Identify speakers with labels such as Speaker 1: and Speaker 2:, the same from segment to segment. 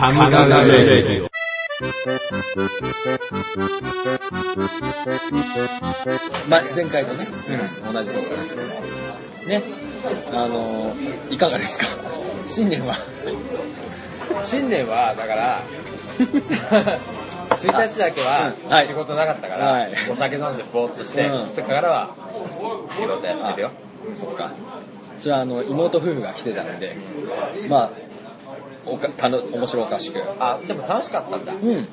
Speaker 1: 神々レディオ。
Speaker 2: ま、前回とね、同じところですけど。ね、あのーいかがですか？新年は。
Speaker 3: 新年は、だから、1日だけは
Speaker 2: うんはい
Speaker 3: 仕事なかったから、
Speaker 2: はい
Speaker 3: お酒飲んでぼーっとして、
Speaker 2: うん
Speaker 3: 2日からは仕事やってるよ。
Speaker 2: そっか。うちはあの、妹夫婦が来てたんで、まあ、おか、たの、面白おかしく。
Speaker 3: あ、でも楽しかったんだ。
Speaker 2: うん。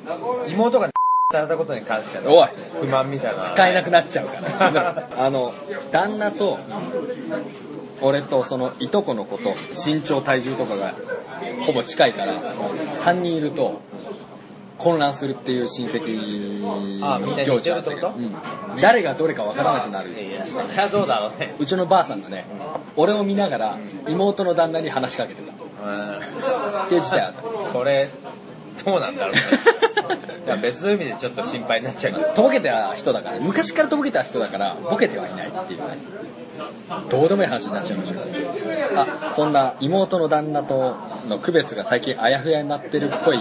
Speaker 3: 妹が されたことに関しての
Speaker 2: おい
Speaker 3: 不満みたいな。
Speaker 2: 使えなくなっちゃうから。あの、旦那と、俺とそのいとこの子と身長体重とかがほぼ近いから、3人いると混乱するっていう親戚
Speaker 3: あみんな似
Speaker 2: 行事あったうん誰がどれかわからなくなる。
Speaker 3: いや、それはどうだろうね。
Speaker 2: うちのばあさんがね、俺を見ながら妹の旦那に話しかけてた。
Speaker 3: うん
Speaker 2: っていう事態あった。
Speaker 3: それ、どうなんだろうね。いや別の意味でちょっと心配になっちゃうけど。
Speaker 2: とぼけた人だから、昔からとぼけた人だから、ボケてはいないっていうね。どうでもいい話になっちゃいました。あ、そんな妹の旦那との区別が最近あやふやになってるっぽい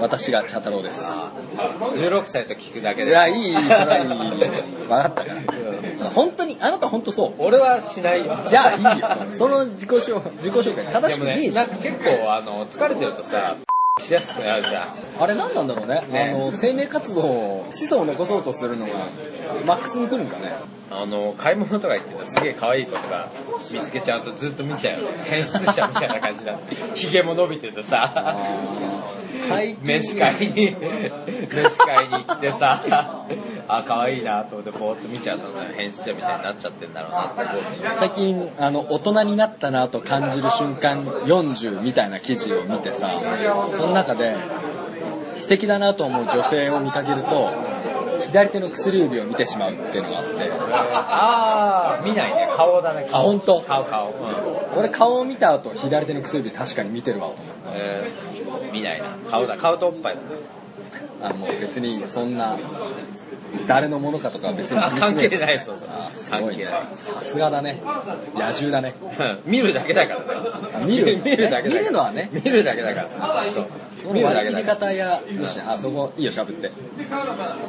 Speaker 2: 私が茶太郎です。
Speaker 3: 16歳と聞くだけで。
Speaker 2: いや、いい、いい、それはいい。分かったから。本当に、あなた本当そう？
Speaker 3: 俺はしないよ。
Speaker 2: じゃあいいよ、その自己紹自己紹介。正しくねえじゃん。
Speaker 3: なんか結構、あの、疲れてるとさ、しやすくなるじゃん。
Speaker 2: あれ何なんだろうね。
Speaker 3: ね
Speaker 2: あの、生命活動、子孫を残そうとするのが、マックスに来るんかね。
Speaker 3: あの、買い物とか行ってたらすげえ可愛い子とか見つけちゃうとずっと見ちゃうよね。変質者みたいな感じだ。髭も伸びててさ、
Speaker 2: 最近
Speaker 3: 飯会に、飯会に行ってさ、あ、可愛いなと思ってぼーっと見ちゃうとね、変質者みたいになっちゃってんだろうなって思う。
Speaker 2: 最近あの大人になったなと感じる瞬間40みたいな記事を見てさその中で素敵だなと思う女性を見かけると左手の薬指を見てしまうっていうのがあって
Speaker 3: あー、見ないね。顔だね。顔
Speaker 2: あ本当？
Speaker 3: 顔、顔。うん。
Speaker 2: 俺顔を見た後左手の薬指確かに見てるわと思って
Speaker 3: えー、見ないな。顔だ。顔とおっぱいだ
Speaker 2: あのもう別にそんな誰のものかとかは別に
Speaker 3: 関係ない、そうそう関
Speaker 2: ごいね
Speaker 3: 係ない。
Speaker 2: さすがだね野獣だね
Speaker 3: 見るだけだからね
Speaker 2: あ。見る
Speaker 3: 見るだけだから。
Speaker 2: 見るのはね
Speaker 3: 見るだけだから。そう。
Speaker 2: その
Speaker 3: 見るだ
Speaker 2: 割り切り。方やよしあそこいいよしゃぶって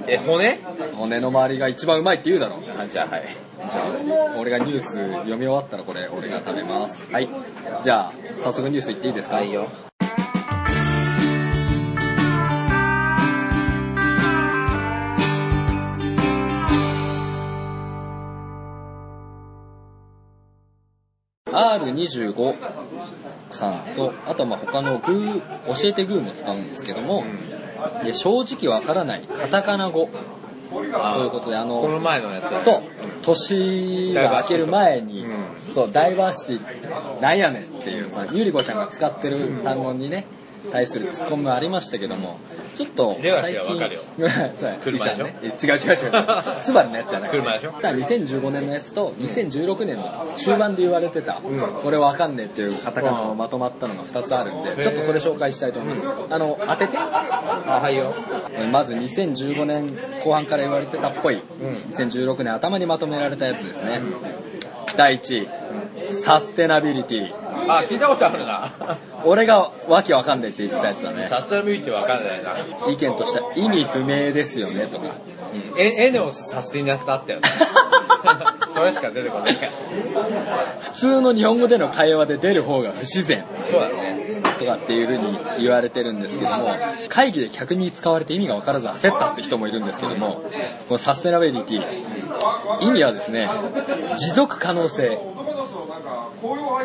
Speaker 3: え、骨？
Speaker 2: 骨の周りが一番うまいって言うだろ
Speaker 3: あ、じゃあはい。
Speaker 2: じゃあ俺がニュース読み終わったらこれ俺が食べますはいじゃあ早速ニュースいっていいですか？
Speaker 3: はいよ。
Speaker 2: R25 さんとあとはまあ他のグー教えてグーも使うんですけども、で正直わからないカタカナ語。ということであの
Speaker 3: この前のやつだ
Speaker 2: そう。年が明ける前に、
Speaker 3: う
Speaker 2: そうダイバーシティなんやねんっていうそのゆり子ちゃんが使ってる単語にね対するツッコミもありましたけどもちょっと最近
Speaker 3: 車でしょ？
Speaker 2: ね違う違う違う。スバルのやつじゃなくて。
Speaker 3: 車でしょ？
Speaker 2: ただ2015年のやつと2016年の中盤で言われてた、これわかんねえっていうカタカナをまとまったのが2つあるんで、ちょっとそれ紹介したいと思います。あの、当てて。
Speaker 3: あ、はいよ。
Speaker 2: えまず2015年後半から言われてたっぽい、
Speaker 3: ん。
Speaker 2: 2016年頭にまとめられたやつですね。第1位、サステナビリティ。
Speaker 3: あ、聞いたことあるな。
Speaker 2: 俺がわけわかんねえって言ってたやつだね。
Speaker 3: サステナビリティわかんないな。
Speaker 2: 意見としては意味不明ですよねとか。
Speaker 3: え、エネオスサスティナクトあったよね。それしか出てこないから。
Speaker 2: 普通の日本語での会話で出る方が不自然。
Speaker 3: そうだね。
Speaker 2: とかっていう風に言われてるんですけども、会議で客に使われて意味が分からず焦ったって人もいるんですけども、このサステナビリティ、意味はですね、持続可能性、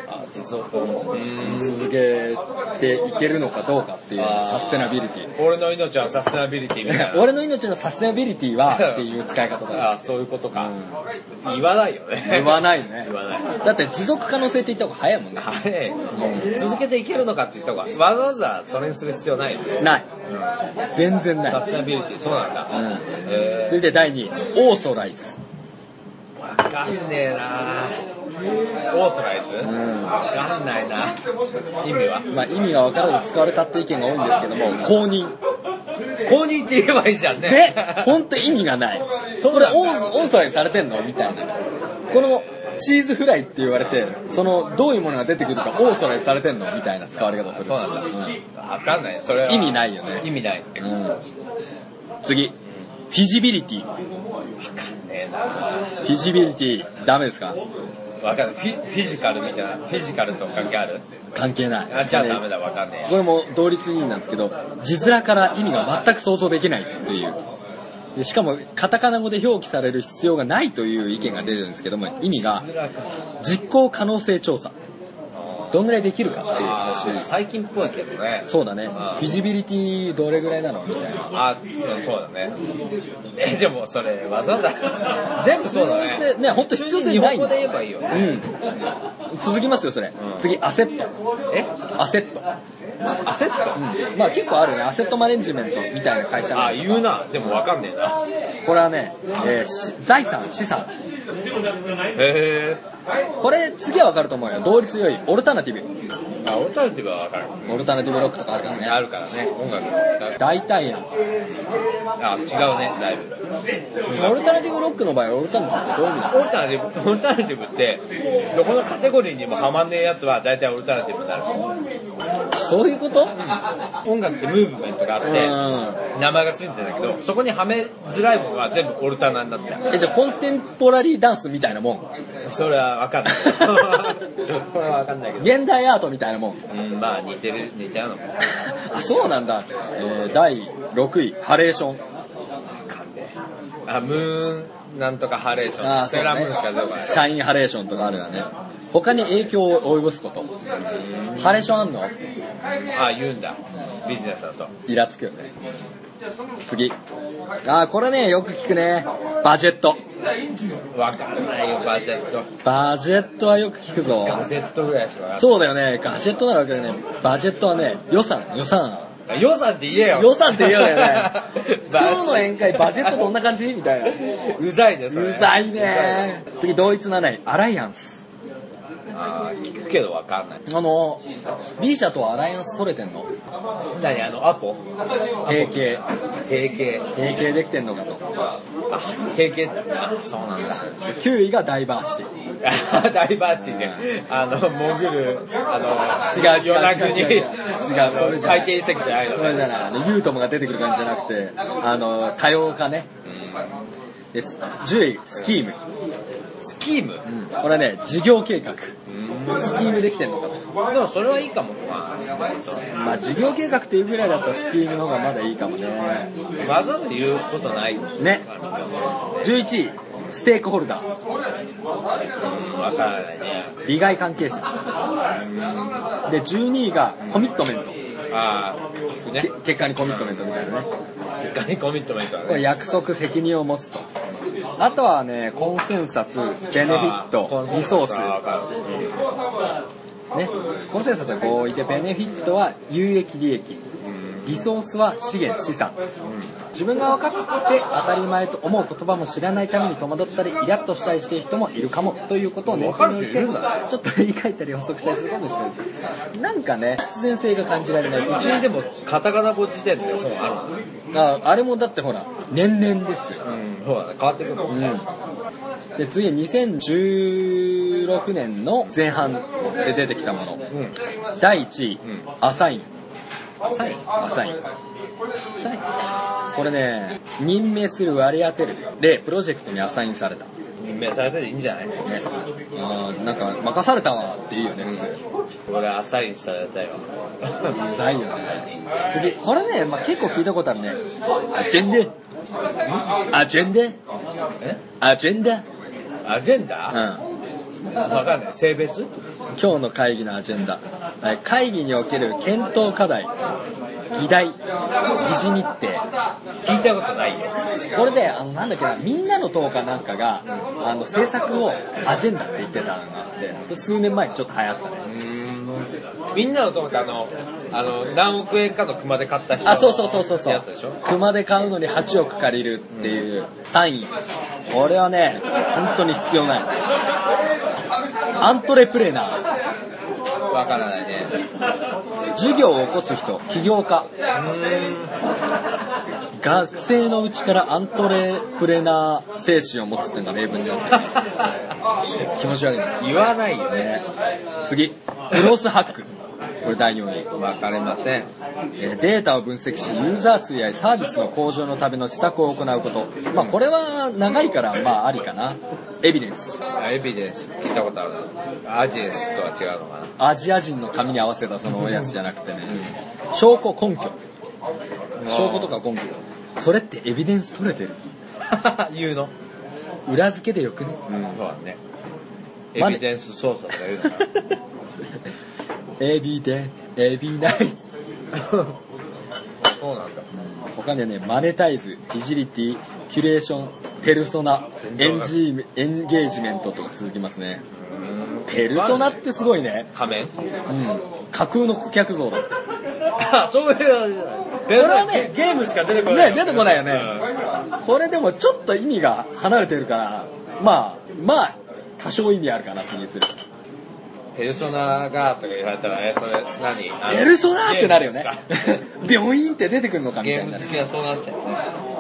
Speaker 3: あ、持続。うーん。
Speaker 2: 続けていけるのかどうかっていうサステナビリティ。
Speaker 3: 俺の命はサステナビリティみたいな。
Speaker 2: 俺の命のサステナビリティはっていう使い方だ。
Speaker 3: あ、そういうことか。言わないよね。
Speaker 2: 言わないね
Speaker 3: 言わない。
Speaker 2: だって持続可能性って言った方が早いもんね。
Speaker 3: はい。続けていけるのかって言った方が、わざわざそれにする必要ないよね。
Speaker 2: ない。全然ない。
Speaker 3: サステナビリティ、そうなんだ。
Speaker 2: うん
Speaker 3: え
Speaker 2: 続いて第2位、オーソライズ。
Speaker 3: ー、わかんねえなオーソライズ？
Speaker 2: ん
Speaker 3: わかんないな意味は？
Speaker 2: まあ意味が分からず使われたって意見が多いんですけども、公認。
Speaker 3: 公認って言えばいいじゃんね。
Speaker 2: ね、ほんと意味がない。これオーソオーソライズされてんの？みたいな。このチーズフライって言われて、その、どういうものが出てくるかオーソライズされてんの？みたいな使われ方をする。
Speaker 3: そうなんだ。
Speaker 2: う
Speaker 3: わかんない。それは。
Speaker 2: 意味ないよね
Speaker 3: 意味ない。
Speaker 2: ん。うん。次。フィジビリティ。
Speaker 3: ねえな
Speaker 2: フィジビリティ、ダメですか？
Speaker 3: わかんない。フィフィジカルみたいな。フィジカルと関係ある？
Speaker 2: 関係ない。
Speaker 3: あ、じゃあダメだ、わかんね
Speaker 2: これも同率2位なんですけど、字面から意味が全く想像できないっていう。でしかも、カタカナ語で表記される必要がないという意見が出るんですけども、意味が、実行可能性調査。どんぐらいできるかっていう
Speaker 3: あ
Speaker 2: 話。
Speaker 3: ー最近っぽいけどね。
Speaker 2: そうだね。フィジビリティどれぐらいなのみたいな。
Speaker 3: あ、そうだね。え、でもそれ、わざわざ、全部そうだね。
Speaker 2: ね、ほんと必要性
Speaker 3: 日
Speaker 2: ないんだ
Speaker 3: 本語で言えばいいよね。
Speaker 2: うん。続きますよ、それ。
Speaker 3: うん
Speaker 2: 次、アセット。
Speaker 3: え？
Speaker 2: アセット。
Speaker 3: アセット？
Speaker 2: うん。まあ結構あるね。アセットマネジメントみたいな会社
Speaker 3: あ、言うな。でもわかんねえな。
Speaker 2: これはね、えーし財産、資産。
Speaker 3: へ
Speaker 2: これ次はわかると思うよ。同率良い。オルタナティブ。
Speaker 3: ぇあ、オルタナティブはわかる。
Speaker 2: オルタナティブロックとかあるからね。
Speaker 3: あるからね、音楽。
Speaker 2: 大体やん。
Speaker 3: あ、違うね、だいぶ。
Speaker 2: オルタナティブロックの場合、オルタナティブってどういう意味だ
Speaker 3: オルタナティブ、オルタナティブって、どこのカテゴリーにもハマんねえやつは大体オルタナティブになる。
Speaker 2: そういうこと？
Speaker 3: 音楽ってムーブメントがあって、
Speaker 2: う
Speaker 3: 名前がついてるんだけど、そこにはめづらいものは全部オルタナになっちゃう。
Speaker 2: ん。え、じゃあコンテンポラリーダンスみたいなもん。
Speaker 3: それはわかんない。これはわかんないけど。
Speaker 2: 現代アートみたいなもん。
Speaker 3: うん、まあ似てる、似ちゃうのも。わ
Speaker 2: あ、そうなんだ。えー、第6位、ハレーション。
Speaker 3: かんねえ。あ、ムーン、なんとかハレーション。
Speaker 2: あー
Speaker 3: セーラームーンしか出てこない。
Speaker 2: シャインハレーションとかあるよね。他に影響を及ぼすこと。ハレーションあんの？
Speaker 3: あ、言うんだ。ビジネスだと。
Speaker 2: イラつくよね。次。あー、これね、よく聞くね。バジェット。
Speaker 3: わかんないよ、バジェット。
Speaker 2: バジェットはよく聞くぞ。
Speaker 3: ガジェットぐらいしか。
Speaker 2: そうだよね。ガジェットならわかるね。バジェットはね、予算、予算。
Speaker 3: 予算って言えよ。
Speaker 2: 予算って言うよね。今日の宴会バジェットどんな感じ？みたいな。
Speaker 3: うざいね。
Speaker 2: うざいね。次、同一7位、アライアンス。
Speaker 3: あー聞くけどわかんない。
Speaker 2: あの、B 社とはアライアンス取れてんの？
Speaker 3: 何あの、アポ？
Speaker 2: 提携。
Speaker 3: 提携。
Speaker 2: 提携できてんのかと。
Speaker 3: あ、提携、あ、そうなんだ。
Speaker 2: 9位がダイバーシティ。
Speaker 3: ダイバーシティで、あの、潜る、あの、
Speaker 2: 違う違う
Speaker 3: 夜中に、
Speaker 2: 違う違う違う
Speaker 3: あの
Speaker 2: それじゃない
Speaker 3: 海底遺跡じゃないの
Speaker 2: それじゃない、あの、ユートムが出てくる感じじゃなくて、あの、多様化ね。です。10位、スキーム。
Speaker 3: スキーム
Speaker 2: うん。これね、事業計画。スキームできてんのかと。
Speaker 3: でもそれはいいかも。ま
Speaker 2: まあ、事業計画っていうぐらいだったらスキームの方がまだいいかもね。
Speaker 3: あ、わざわざ言うことない。
Speaker 2: ね。11位、ステークホルダー。
Speaker 3: うん、わからないね。
Speaker 2: 利害関係者。で、12位がコミットメント。
Speaker 3: ああ、ね
Speaker 2: け。結果にコミットメントみたいなね。
Speaker 3: 結果にコミットメントだ
Speaker 2: これ
Speaker 3: ね。
Speaker 2: 約束、責任を持つと。あとはね、コンセンサス、ベネフィット、リソース。ね。コンセンサスは合意で、ベネフィットは有益利益。リソースは資源、資産。自分が分かって当たり前と思う言葉も知らないために戸惑ったり、イラッとしたりしている人もいるかもということを念頭に置いて、ちょっと言い換えたり補足したりするかもしれない。なんかね、必然性が感じられない。
Speaker 3: うちにでも、カタカナ語辞典って本あるの
Speaker 2: ああれもだってほら、年々ですよ。
Speaker 3: うん、そうだね。変わってくるもんね。
Speaker 2: うん。で、次、2016年の前半で出てきたもの。
Speaker 3: うん。
Speaker 2: 第1位、
Speaker 3: うん
Speaker 2: アサイン。
Speaker 3: サイン
Speaker 2: アサイン。
Speaker 3: サイン
Speaker 2: これね、任命する割り当てるで、プロジェクトにアサインされた。ね。
Speaker 3: 任命されてていいんじゃない？
Speaker 2: あーなんか、任されたわっていいよね、普通。
Speaker 3: 俺アサインされたよ。
Speaker 2: うざいよね。次、これね、まあ、結構聞いたことあるね。アジェンダアジェンダ？
Speaker 3: え
Speaker 2: アジェンダ？
Speaker 3: アジェン
Speaker 2: う
Speaker 3: ダ？
Speaker 2: ん。
Speaker 3: わかんない。性別？
Speaker 2: 今日の会議のアジェンダ。はい会議における検討課題、議題、議事日程。
Speaker 3: 聞いたことないよ。
Speaker 2: これで、あの、なんだっけな、みんなの党かなんかが、あの、政策をアジェンダって言ってたのがあって、それ数年前にちょっと流行ったね。
Speaker 3: みんなのと思ってあの、あの、何億円かの熊で買った人
Speaker 2: あ、そうそうそうそうそう。熊で買うのに8億借りるっていう3位。これはね、本当に必要ない。アントレプレナー。
Speaker 3: わからないね。
Speaker 2: 授業を起こす人、起業家。学生のうちからアントレプレナー精神を持つっていうのが例文になってる。気持ち悪いね。
Speaker 3: 言わないよね。
Speaker 2: ね次、クロスハック。これ第4位。
Speaker 3: わかりません。
Speaker 2: えーデータを分析し、ユーザー数やサービスの向上のための施策を行うこと。まあ、これは長いから、まあ、ありかな。エビデンス。
Speaker 3: エビデンス聞いたことあるな。アジエスとは違うのかな。
Speaker 2: アジア人の髪に合わせたそのやつじゃなくてね。証拠根拠。証拠とか根拠。それってエビデンス取れてる？
Speaker 3: 言うの
Speaker 2: 裏付けでよくね？
Speaker 3: うん、そうだね。エ
Speaker 2: ま
Speaker 3: ビデンス操作とか言うのか
Speaker 2: エビデン、エビナイ。
Speaker 3: そうなんだ。
Speaker 2: 他にはね、マネタイズ、フィジリティ、キュレーション、ペルソナ、エンジーエンゲージメントとか続きますね。ペルソナってすごいね。
Speaker 3: 仮面？
Speaker 2: うん。架空の顧客像だ。
Speaker 3: あ、そういう。これ
Speaker 2: はね
Speaker 3: ゲームしか出てこない。
Speaker 2: ね出てこないよねこれでもちょっと意味が離れてるから、まあ、まあ、多少意味あるかなって気にする。
Speaker 3: ペルソナがとか言われたら、え、それ何？
Speaker 2: ペルソナってなるよね。病院って出てくるのかみ
Speaker 3: ゲ
Speaker 2: たいなね。
Speaker 3: ーム好きはそうなっちゃうね。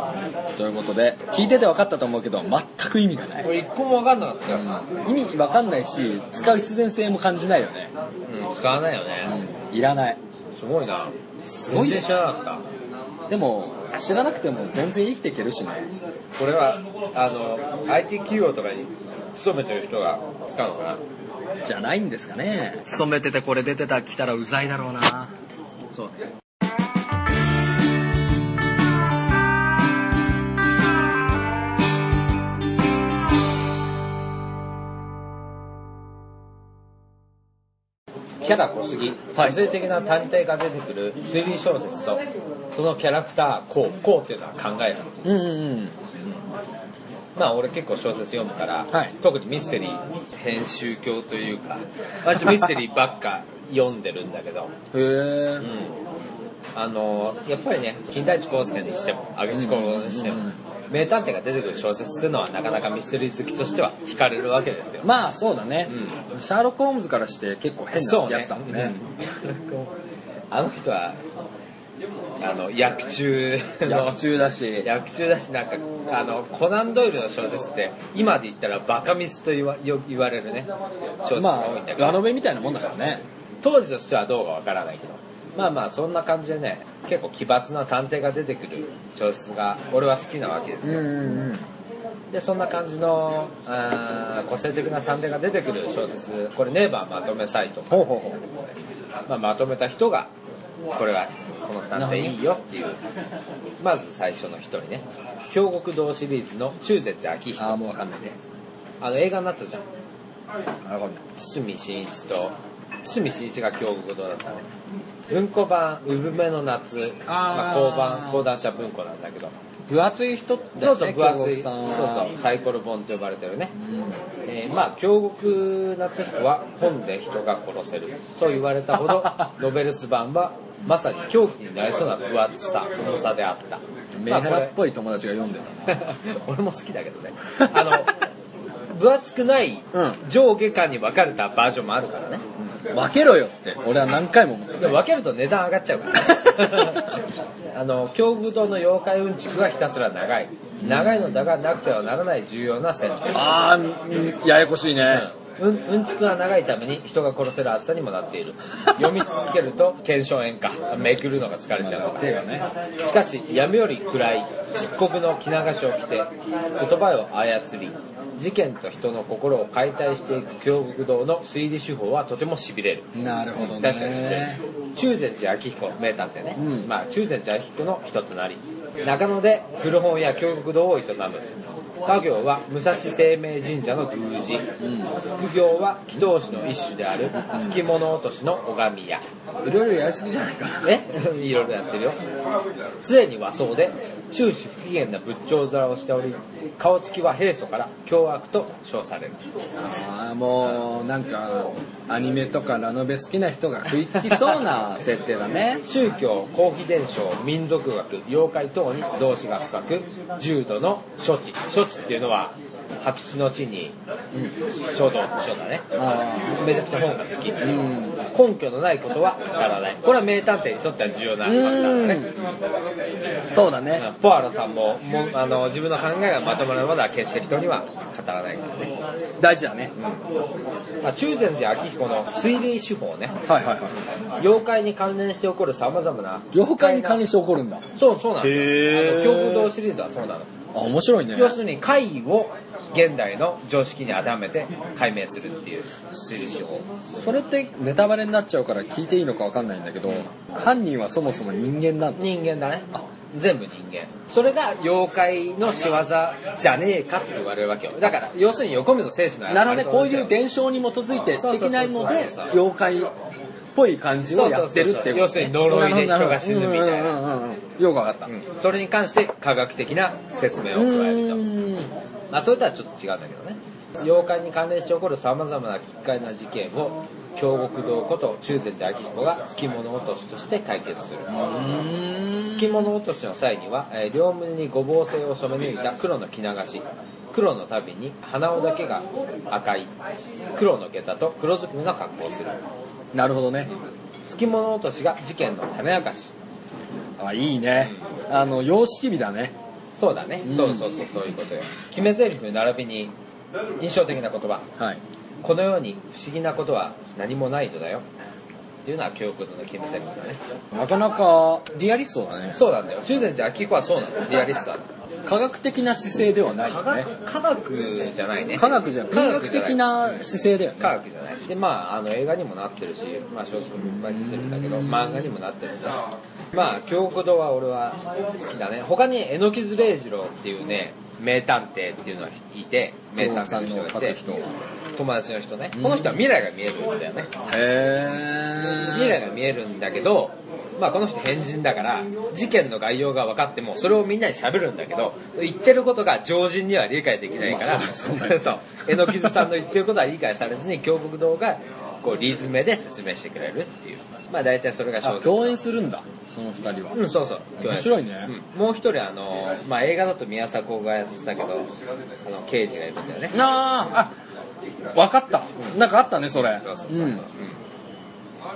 Speaker 2: ということで、聞いてて分かったと思うけど、全く意味がない。
Speaker 3: これ一個も分かんなかったからさ。
Speaker 2: 意味分かんないし、使う必然性も感じないよね。
Speaker 3: うん、使わないよね。
Speaker 2: いらない。
Speaker 3: すごいな。す
Speaker 2: ごいよ
Speaker 3: 全然知らなかっ
Speaker 2: でも、知らなくても全然生きていけるしね。
Speaker 3: た。これは、あの、IT 企業とかに勤めてる人が使うのかな。
Speaker 2: じゃないんですかね。勤めててこれ出てた、来たらうざいだろうな。
Speaker 3: そうね。キャラ濃すぎ、
Speaker 2: はい。
Speaker 3: 個性的な探偵が出てくる推理小説と、そのキャラクター、こう、こうっていうのは考える。
Speaker 2: うんうんうん。
Speaker 3: まあ俺結構小説読むから、
Speaker 2: はい。
Speaker 3: 特にミステリー編集教というか割とミステリーばっか読んでるんだけど、
Speaker 2: へえ
Speaker 3: う。ん、あのやっぱりね金田一耕助にしても明智小五にしても、
Speaker 2: うんうん
Speaker 3: 名探偵が出てくる小説っていうのはなかなかミステリー好きとしては惹かれるわけですよ、
Speaker 2: まあそうだね、
Speaker 3: う
Speaker 2: シャーロック・ホームズからして結構変なやつだもんね。
Speaker 3: うん。あの人はあの役中の
Speaker 2: 役中だし、
Speaker 3: 役中だしなんかあのコナン・ドイルの小説って今で言ったらバカミスと言わよ言われるね。小説が
Speaker 2: まあ、
Speaker 3: 多いんだけど、
Speaker 2: ラノベみたいなもんだからね。
Speaker 3: 当時としてはどうかわからないけどまあまあそんな感じでね結構奇抜な探偵が出てくる小説が俺は好きなわけですよ、
Speaker 2: んうん。
Speaker 3: でそんな感じのあー個性的な探偵が出てくる小説これネイバーまとめサイト
Speaker 2: ほうほうほ
Speaker 3: まあ、まとめた人がこれはこの探偵いいよっていうまず最初の一人ね京極堂シリーズの中絶昭
Speaker 2: う。
Speaker 3: 彦
Speaker 2: ああ、もうわかんないね。
Speaker 3: あの映画になったじゃん。堤真一と堤真一が京極堂だったね。文庫版「産めの夏」まあ、
Speaker 2: あー
Speaker 3: 講談社文庫なんだけど。
Speaker 2: 分厚い人だ
Speaker 3: そうそう
Speaker 2: よね、
Speaker 3: 分厚い。そうそうサイコロ本と呼ばれてるね。
Speaker 2: うん。
Speaker 3: えーまあ京極夏彦は本で人が殺せると言われたほど ノベルス版はまさに狂気になりそうな分厚さ重さであった。
Speaker 2: メンヘ
Speaker 3: まあこれ
Speaker 2: ラっぽい友達が読んでたな。
Speaker 3: 俺も好きだけどね。あの分厚くない
Speaker 2: うん。
Speaker 3: 上下間に分かれたバージョンもあるからね
Speaker 2: 分けろよって、俺は何回も思って
Speaker 3: でも分けると値段上がっちゃうから。あの京極堂の妖怪うんちくがひたすら長い。長いのだがなくてはならない重要な設定
Speaker 2: ああ、うんややこしいね。
Speaker 3: うん、うんちくが長いために人が殺せる厚さにもなっている。読み続けると検証炎か。めくるのが疲れちゃう。
Speaker 2: 手がね。
Speaker 3: しかし闇より暗い漆黒の着流しを着て言葉を操り事件と人の心を解体していく京極堂の推理手法はとても痺れる。
Speaker 2: なるほどね。
Speaker 3: 確かに痺れる。中禅寺明彦名探偵ね、
Speaker 2: うん。
Speaker 3: まあ中禅寺明彦の人となり中野で古本や京極堂を営む家業は武蔵生命神社の宮司、副業は祈祷師の一種である月物落としの拝み屋
Speaker 2: いろいろやりすぎじゃないか。
Speaker 3: ね いろいろやってるよ常に和装で終始不機嫌な仏頂面をしており顔つきは平素から凶悪と称される
Speaker 2: ああ、もう、なんか、アニメとかラノベ好きな人が食いつきそうな設定だね。
Speaker 3: 宗教、公費伝承、民族学、妖怪等に造詞が深く、重度の処置。処土地っていうのは白地の地に書道書だね
Speaker 2: あ
Speaker 3: めちゃくちゃ本が好き、
Speaker 2: あう。ん。
Speaker 3: 根拠のないことは語らない。これは名探偵にとっては重要なファクターだね。
Speaker 2: そうだね。
Speaker 3: ポアロさんももうあの自分の考えがまとまるまでは決して人には語らないからね、
Speaker 2: 大事だね。
Speaker 3: まあ、中禅寺明彦の推理手法ね。
Speaker 2: はいはいはい。
Speaker 3: 妖怪に関連して起こるさまざまな
Speaker 2: 妖怪に関連して起こるんだ。
Speaker 3: そうそうなの
Speaker 2: へー。
Speaker 3: あの京武道シリーズはそうなの
Speaker 2: あ面白いね。
Speaker 3: 要するに怪異を現代の常識に当てはめて解明するっていう。推理手法
Speaker 2: それってネタバレになっちゃうから聞いていいのかわかんないんだけど犯人はそもそも人間なんだ。
Speaker 3: 人間だね。全部人間。それが妖怪の仕業じゃねえかって言われるわけよ。だから要するに横溝正史の
Speaker 2: なるほどね。こういう
Speaker 3: で
Speaker 2: 伝承に基づいて
Speaker 3: そうそうそうそう
Speaker 2: 的なので妖怪っぽい感じをやってるっていう。ことね
Speaker 3: 要するに呪いで人が死ぬみたいな。
Speaker 2: うんうんうんうんよくわかった
Speaker 3: それに関して科学的な説明を加えると。
Speaker 2: うん
Speaker 3: まあ、それとはちょっと違うんだけどね。妖怪に関連して起こるさまざまな奇怪な事件を京極堂こと中禅寺明彦が付き物落としとして解決する。付き物落としの際には、えー両胸にごぼう製を染め抜いた黒の着流し。黒の旅に鼻緒だけが赤い黒の下駄と黒ずくめの格好をする
Speaker 2: なるほどね。
Speaker 3: 付き物落としが事件の種明かし。
Speaker 2: あいいね。あの様式美だね。
Speaker 3: そうだね、
Speaker 2: うん。
Speaker 3: そうそうそうそういうことよ。決め台詞並びに印象的な言葉。
Speaker 2: はい。
Speaker 3: この世に不思議なことは何もないのだよ。っていうのは教育の決め台詞だね。
Speaker 2: なかなかリアリストだね。
Speaker 3: そうなんだよ。中禅寺明彦はそうなの。リアリストなの
Speaker 2: 科学的な姿勢ではない
Speaker 3: 科
Speaker 2: よね。
Speaker 3: 学科学じゃないね。
Speaker 2: 科学じゃ
Speaker 3: 科
Speaker 2: 文学的な姿勢だよね。
Speaker 3: 科学じゃない。でまああの映画にもなってるし、まあ、小説もいっぱい出てるんだけど漫画にもなってるし。まあ京極堂は俺は好きだね。他に榎木津礼二郎っていうね名探偵っていうのがいて名探偵の人がいて
Speaker 2: 友達の書く
Speaker 3: 友達の人ね。
Speaker 2: うん
Speaker 3: この人は未来が見えるんだよね。
Speaker 2: へ
Speaker 3: 未来が見えるんだけど、まあ、この人変人だから事件の概要が分かってもそれをみんなに喋るんだけど言ってることが常人には理解できないから、
Speaker 2: まあそう
Speaker 3: 榎木津さんの言ってることは理解されずに京極堂がこうリーズムで説明してくれるっていう。まあ大体それが小説。
Speaker 2: あ共演するんだその二人は。
Speaker 3: うん、そうそう。
Speaker 2: 面白いね。
Speaker 3: うん。もう一人、あの、まあ、映画だと宮迫がやってたけど、あの、刑事がいるんだよね。
Speaker 2: なああ分かった。なんかあったねそれ。
Speaker 3: そうそうそうそう。
Speaker 2: うん。
Speaker 3: うん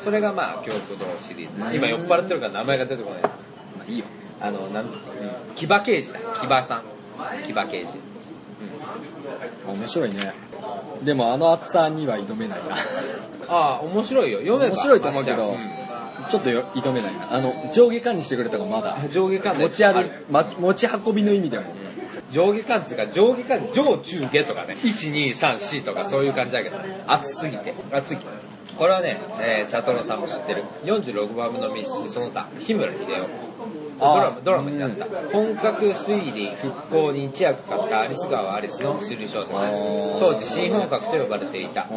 Speaker 3: それがまあ、京都堂シリーズ。
Speaker 2: うん。
Speaker 3: 今酔っ払ってるから名前が出てこない。
Speaker 2: まあいいよ。
Speaker 3: あの、なん、うん騎馬刑事だ。騎馬さん。騎馬刑事。
Speaker 2: 面白いね。でもあの厚さには挑めないな。
Speaker 3: ああ、面白いよ。読めば。
Speaker 2: 面白いと思うけどちょっとよ挑めないな。あの上下管にしてくれた方がまだ。
Speaker 3: 上下関
Speaker 2: 持ち歩ま持ち運びの意味でも。
Speaker 3: 上下関っていうか上下関上中下とかね。1234とかそういう感じだけどね。熱すぎて。熱いこれはね、えー、チャトロさんも知ってる。46番目の密室その他日村秀夫。ドラマドラマになった、本格推理復興に一役買ったアリス川アリスの推理小説。
Speaker 2: ー。
Speaker 3: 当時新本格と呼ばれていた。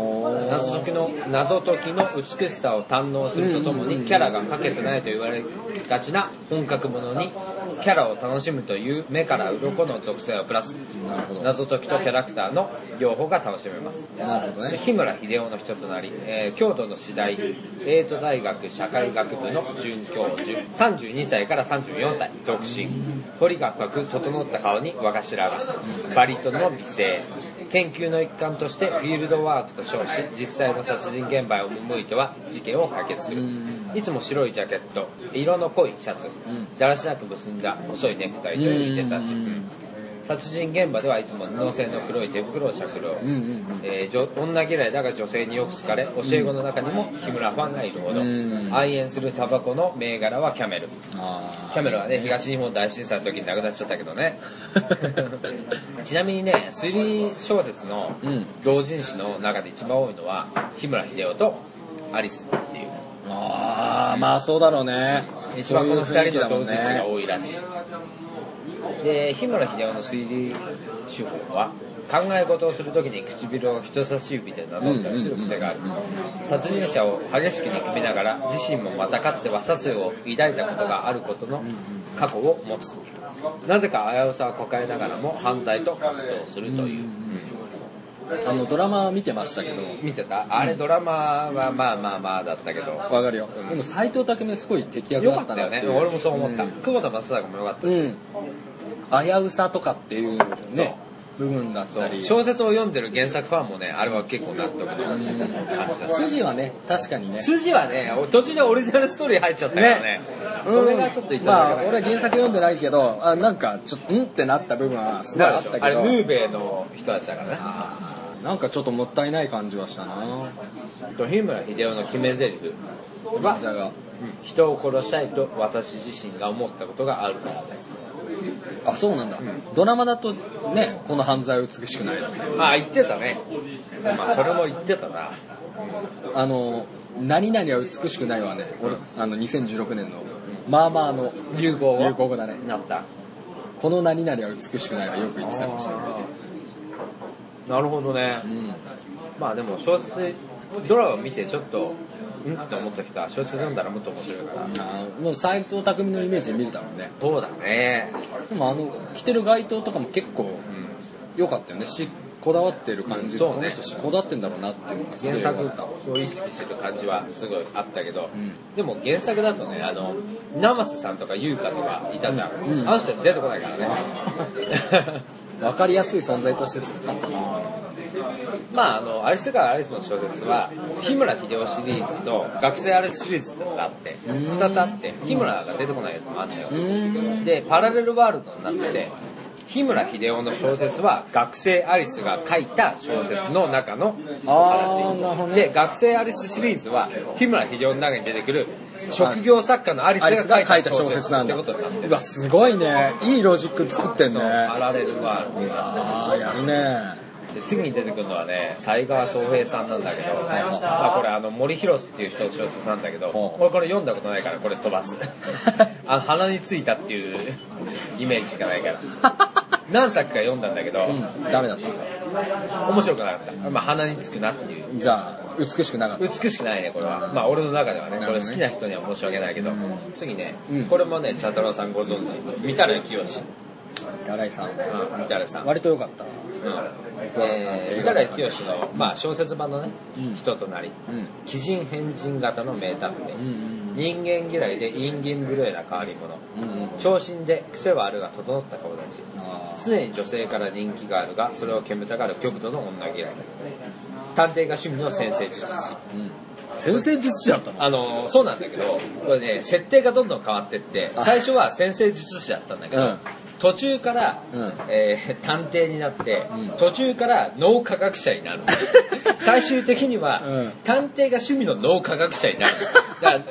Speaker 3: 謎解きの謎解きの美しさを堪能するとともにキャラが描けてないと言われがちな本格ものにキャラを楽しむという目から鱗の属性をプラス。謎解きとキャラクターの両方が楽しめます。
Speaker 2: なるほどね。
Speaker 3: 日村秀夫の人となり、えー京都の次第英都大学社会学部の准教授32歳から34歳独身。彫りが深く整った顔に若白髪バリトンの美声。研究の一環としてフィールドワークと称し実際の殺人現場へ赴いては事件を解決するいつも白いジャケット色の濃いシャツだらしなく結んだ細いネクタイといでたち
Speaker 2: うん
Speaker 3: 殺人現場ではいつも布製の黒い手袋を着用、えー女女嫌いだが女性によく好かれ教え子の中にも日村ファンがいるほど、
Speaker 2: うん
Speaker 3: 愛煙するタバコの銘柄はキャメル。
Speaker 2: あ
Speaker 3: キャメルはね東日本大震災の時に亡くなっちゃったけどね。ちなみにね推理小説の
Speaker 2: うん。
Speaker 3: 同人誌の中で一番多いのは日村秀夫とアリスっていう
Speaker 2: ああまあそうだろうね。
Speaker 3: 一番この2人の同
Speaker 2: そういう雰囲気だもん
Speaker 3: 人誌が
Speaker 2: ね
Speaker 3: 多いらしい。で日村秀夫の推理手法は考え事をするときに唇を人差し指でなぞったりする癖がある。殺人者を激しく憎みながら自身もまたかつては殺意を抱いたことがあることの過去を持つ。なぜか危うさを抱えながらも犯罪と格闘するという、
Speaker 2: あのドラマ見てましたけど。
Speaker 3: 見てた？あれドラマはまあまあまあだったけど。
Speaker 2: わかるよ。
Speaker 3: うん。
Speaker 2: でも斎藤工すごい敵役
Speaker 3: よ
Speaker 2: だ
Speaker 3: かったたよね。俺もそう思った、
Speaker 2: うん。
Speaker 3: 久保田正孝もよかったし、
Speaker 2: うん。危うさとかっていうね部分だったり。
Speaker 3: 小説を読んでる原作ファンもねあれは結構納得の感じだった。
Speaker 2: 筋はね確かにね。
Speaker 3: 筋はね途中でオリジナルストーリー入っちゃったからね。それがちょっとい。ただ
Speaker 2: まあ
Speaker 3: けない
Speaker 2: 俺は原作読んでないけどあなんかちょっとうんってなった部分はすごいあったけど。
Speaker 3: あれヌーベイの人たちだからね
Speaker 2: なんかちょっともったいない感じはしたな。
Speaker 3: と日村秀夫の決め台詞。は人を殺したいと私自身が思ったことがあるから。です
Speaker 2: あそうなんだ、ドラマだとねこの犯罪は美しくないだね
Speaker 3: ああ言ってたね。まあそれも言ってたな。
Speaker 2: あの何々は美しくないわね。俺あの2016年のまあまあの
Speaker 3: 流行語？
Speaker 2: 流行語だね。
Speaker 3: なった。
Speaker 2: この何々は美しくないはよく言ってたかもしれない
Speaker 3: なるほどね。
Speaker 2: うん
Speaker 3: まあでも小説ドラマ見てちょっとうんって思った人は小説読んだらもっと面白いから。
Speaker 2: もう斎藤工のイメージで見るだろうね。
Speaker 3: そうだね。
Speaker 2: でもあの着てる街灯とかも結構
Speaker 3: うん
Speaker 2: 良かったよね。しこだわってる感じ
Speaker 3: うんそうね。
Speaker 2: この人こだわってんだろうなっていう。
Speaker 3: 原作を意識してる感じはすごいあったけど、
Speaker 2: うん。
Speaker 3: でも原作だとねあの生瀬さんとか優香とかいたじゃん、
Speaker 2: うん。
Speaker 3: あの人出てこないからね
Speaker 2: 分かりやすい存在として作ったんだな。
Speaker 3: まああのアリス川アリスの小説は日村秀夫シリーズと学生アリスシリーズがあって
Speaker 2: うん。
Speaker 3: 2つあって日村が出てこないやつもあるんだよ。
Speaker 2: うーん。
Speaker 3: でパラレルワールドになってて日村秀夫の小説は学生アリスが書いた小説の中の話
Speaker 2: ね。
Speaker 3: で学生アリスシリーズは日村秀夫の中に出てくる職業作家のアリス
Speaker 2: が
Speaker 3: が書い
Speaker 2: た小
Speaker 3: 説
Speaker 2: 説なんだ
Speaker 3: ってことになってる
Speaker 2: うわすごいね。いいロジック作ってんね。
Speaker 3: そうパラレルワールド
Speaker 2: ああやるね。
Speaker 3: で次に出てくるのはね西川宗平さんなんだけど、まあ、これあの森博っていう人の小説なんだけど俺これ読んだことないからこれ飛ばす。あの鼻についたっていうイメージしかないから何作か読んだんだけど、
Speaker 2: うん。ダメだった。
Speaker 3: 面白くなかった、まあ、鼻につくなっていう。
Speaker 2: じゃあ美しくなかった。
Speaker 3: 美しくないねこれは。まあ俺の中ではね
Speaker 2: ね。
Speaker 3: これ好きな人には申し訳ないけど、
Speaker 2: うん。
Speaker 3: 次ね、
Speaker 2: うん。
Speaker 3: これもね茶太郎さんご存知。三田良清
Speaker 2: 新井さん。
Speaker 3: うん三田良さん。
Speaker 2: 割と良かったな
Speaker 3: えー、三田清の、まあ、小説版のね、
Speaker 2: うん。
Speaker 3: 人となり
Speaker 2: うん。
Speaker 3: 鬼人変人型の名探偵、人間嫌いで陰銀無礼な変わり者。長身で癖はあるが整った顔立ち。常に女性から人気があるがそれを煙たがる極度の女嫌い。探偵が趣味の先生術師。
Speaker 2: うん。先生術師だったの？
Speaker 3: あのそうなんだけどこれね設定がどんどん変わってって最初は先生術師だったんだけど、
Speaker 2: うん
Speaker 3: 途中から、
Speaker 2: うん。
Speaker 3: えー探偵になって、
Speaker 2: うん。
Speaker 3: 途中から脳科学者になる。最終的には、
Speaker 2: うん。
Speaker 3: 探偵が趣味の脳科学者になる。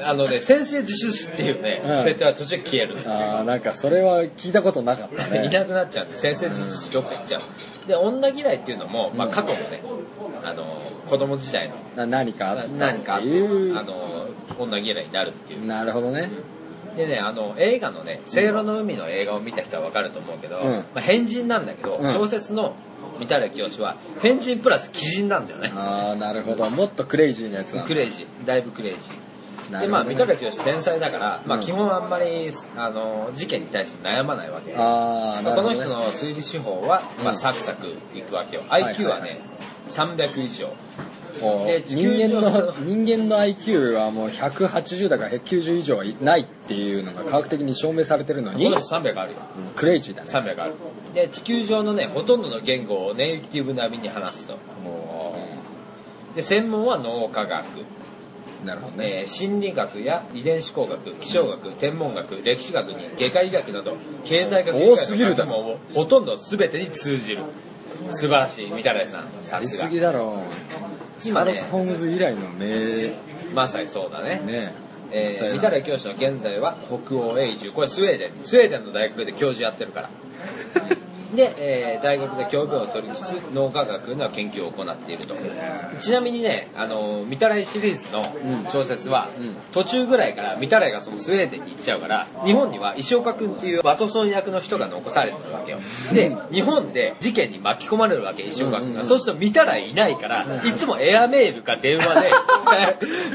Speaker 3: あのね先生術師っていうね、
Speaker 2: うん。
Speaker 3: 設定は途中で消える。
Speaker 2: ああなんかそれは聞いたことなかったね。
Speaker 3: いなくなっちゃうんで先生術師どっか行っちゃう。で女嫌いっていうのも、まあ、
Speaker 2: うん。
Speaker 3: 過去のねあの子供時代の
Speaker 2: な何かあった
Speaker 3: 何かあって
Speaker 2: っていう
Speaker 3: あの女嫌いになるっていう。
Speaker 2: なるほどね
Speaker 3: でね、あの、映画のね、せいろの海の映画を見た人はわかると思うけど、
Speaker 2: うん
Speaker 3: まあ、変人なんだけど、
Speaker 2: うん
Speaker 3: 小説の三田良清は、変人プラス鬼人なんだよね。
Speaker 2: ああなるほどもっとクレイジーなやつだ
Speaker 3: クレイジー。だいぶクレイジー。で、まあ、三田良清天才だから、まあ、
Speaker 2: うん
Speaker 3: 基本あんまり、あの、事件に対して悩まないわけ。
Speaker 2: ああなるほど、
Speaker 3: この
Speaker 2: ね、
Speaker 3: 人の推理手法は、まあ、
Speaker 2: うん
Speaker 3: サクサクいくわけよ。
Speaker 2: はいはい
Speaker 3: IQ はね、300以上。
Speaker 2: 人間の人間の IQ はもう180だから190以上はいないっていうのが科学的に証明されてるのに
Speaker 3: この人300あるよ。
Speaker 2: クレイジーだね
Speaker 3: 300ある。で、地球上のね、ほとんどの言語をネイティブ並みに話すと。
Speaker 2: も
Speaker 3: で、専門は脳科学。
Speaker 2: うなるほどね
Speaker 3: えー心理学や遺伝子工学、気象学、天文学、歴史学に外科医学など、経済学
Speaker 2: 多すぎるだろ
Speaker 3: もほとんど全てに通じる。素晴らしい、三田良さん。さ
Speaker 2: やり
Speaker 3: すが。
Speaker 2: すぎだろうシャーロック・ホームズ以来の名
Speaker 3: まさにそうだね。
Speaker 2: ね
Speaker 3: えー、三田良教師の現在は北欧永住。これスウェーデン。スウェーデンの大学で教授やってるから。で、えー大学で教鞭を取りつつ脳科学の研究を行っていると。ちなみにねあの三田来シリーズの小説は、
Speaker 2: うん。
Speaker 3: 途中ぐらいから三田来がそのスウェーデンに行っちゃうから日本には石岡君っていうワトソン役の人が残されてるわけよ。で日本で事件に巻き込まれるわけ石岡君が、
Speaker 2: うんうんうん。
Speaker 3: そうすると三田来いないから、いつもエアメールか電話で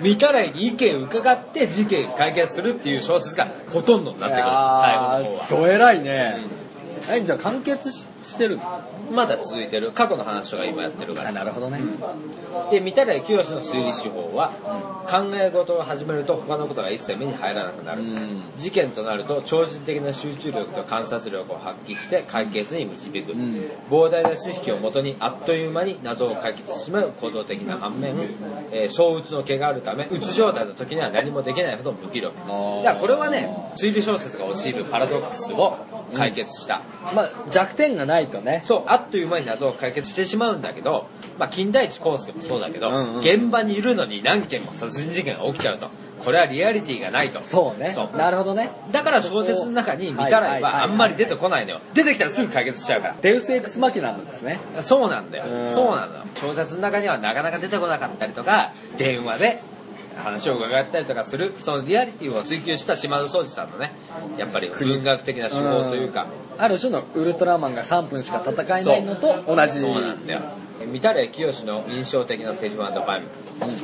Speaker 3: 三田来に意見を伺って事件解決するっていう小説がほとんどになってくる。最後の方は。
Speaker 2: どえらいねえ、じゃあ完結ししてる。の
Speaker 3: まだ続いてる。過去の話とか今やってるから。
Speaker 2: なるほどね。
Speaker 3: で、三田来清の推理手法は、考え事を始めると他のことが一切目に入らなくなる。
Speaker 2: うん。
Speaker 3: 事件となると超人的な集中力と観察力を発揮して解決に導く、
Speaker 2: ん。
Speaker 3: 膨大な知識をもとにあっという間に謎を解決してしまう行動的な反面、えー小うつの毛があるためうつ状態の時には何もできないほど無気力。だ
Speaker 2: ー。
Speaker 3: からこれはね推理小説が陥るパラドックスを解決した、
Speaker 2: まあ、弱点がないとね。
Speaker 3: そう、あっという間に謎を解決してしまうんだけど、まあ、金田一耕助もそうだけど、
Speaker 2: うんうん
Speaker 3: 現場にいるのに何件も殺人事件が起きちゃうと。これはリアリティがないと。
Speaker 2: そうね。
Speaker 3: そう
Speaker 2: なるほどね。
Speaker 3: だから小説の中に見たらはあんまり出てこないのよ。出てきたらすぐ解決しちゃうか
Speaker 2: デウスエクスマキナなんですね。
Speaker 3: ら。そうなんだよ
Speaker 2: う。ん
Speaker 3: そうなんだよ。小説の中にはなかなか出てこなかったりとか、電話で話を伺ったりとかする、そのリアリティを追求した島田総司さんのね、やっぱり文学的な手法というか、
Speaker 2: ある種のウルトラマンが3分しか戦えないのと同じ。
Speaker 3: そうなんだよ。三田霊清の印象的なセリフバイム、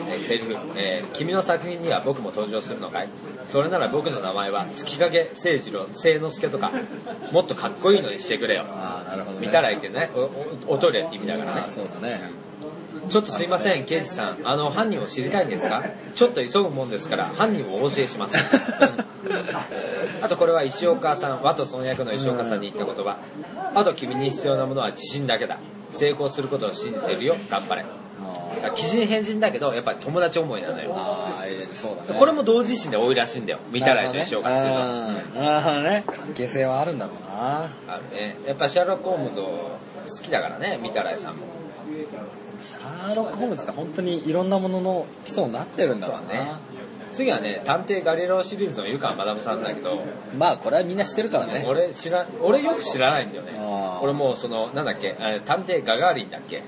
Speaker 3: えーセリフ、えー君の作品には僕も登場するのかい？それなら僕の名前は月影清次郎、清之助とか、もっとかっこいいのにしてくれよ。
Speaker 2: ああ、なるほど、ね。
Speaker 3: 三田霊ってね、おおおトイレって意味だからね
Speaker 2: あ。そうだね。
Speaker 3: ちょっとすいません、刑事さん。あの、犯人を知りたいんですか？ちょっと急ぐもんですから、犯人をお教えします。あとこれは石岡さん、ワトソン役の石岡さんに言った言葉。あと君に必要なものは自信だけだ。成功することを信じてるよ、頑張れ。
Speaker 2: あ
Speaker 3: 鬼人変人だけど、やっぱり友達思いなのよ。
Speaker 2: あー、えーそうだね。
Speaker 3: これも同時心で多いらしいんだよ。見たらと石岡っていうのは。
Speaker 2: なるほどね。関係性はあるんだろうな。
Speaker 3: あるね。やっぱシャーロック・ホームズを好きだからね、見たらいさんも。
Speaker 2: シャーロック・ホームズって本当にいろんなものの基礎になってるんだろうね。
Speaker 3: ね。次はね、探偵ガリレオシリーズの湯川マダムさんだけど、
Speaker 2: まあ、これはみんな知ってるからね。
Speaker 3: 俺知ら俺よく知らないんだよね俺もうそのなんだっけ探偵ガガーリンだっけ？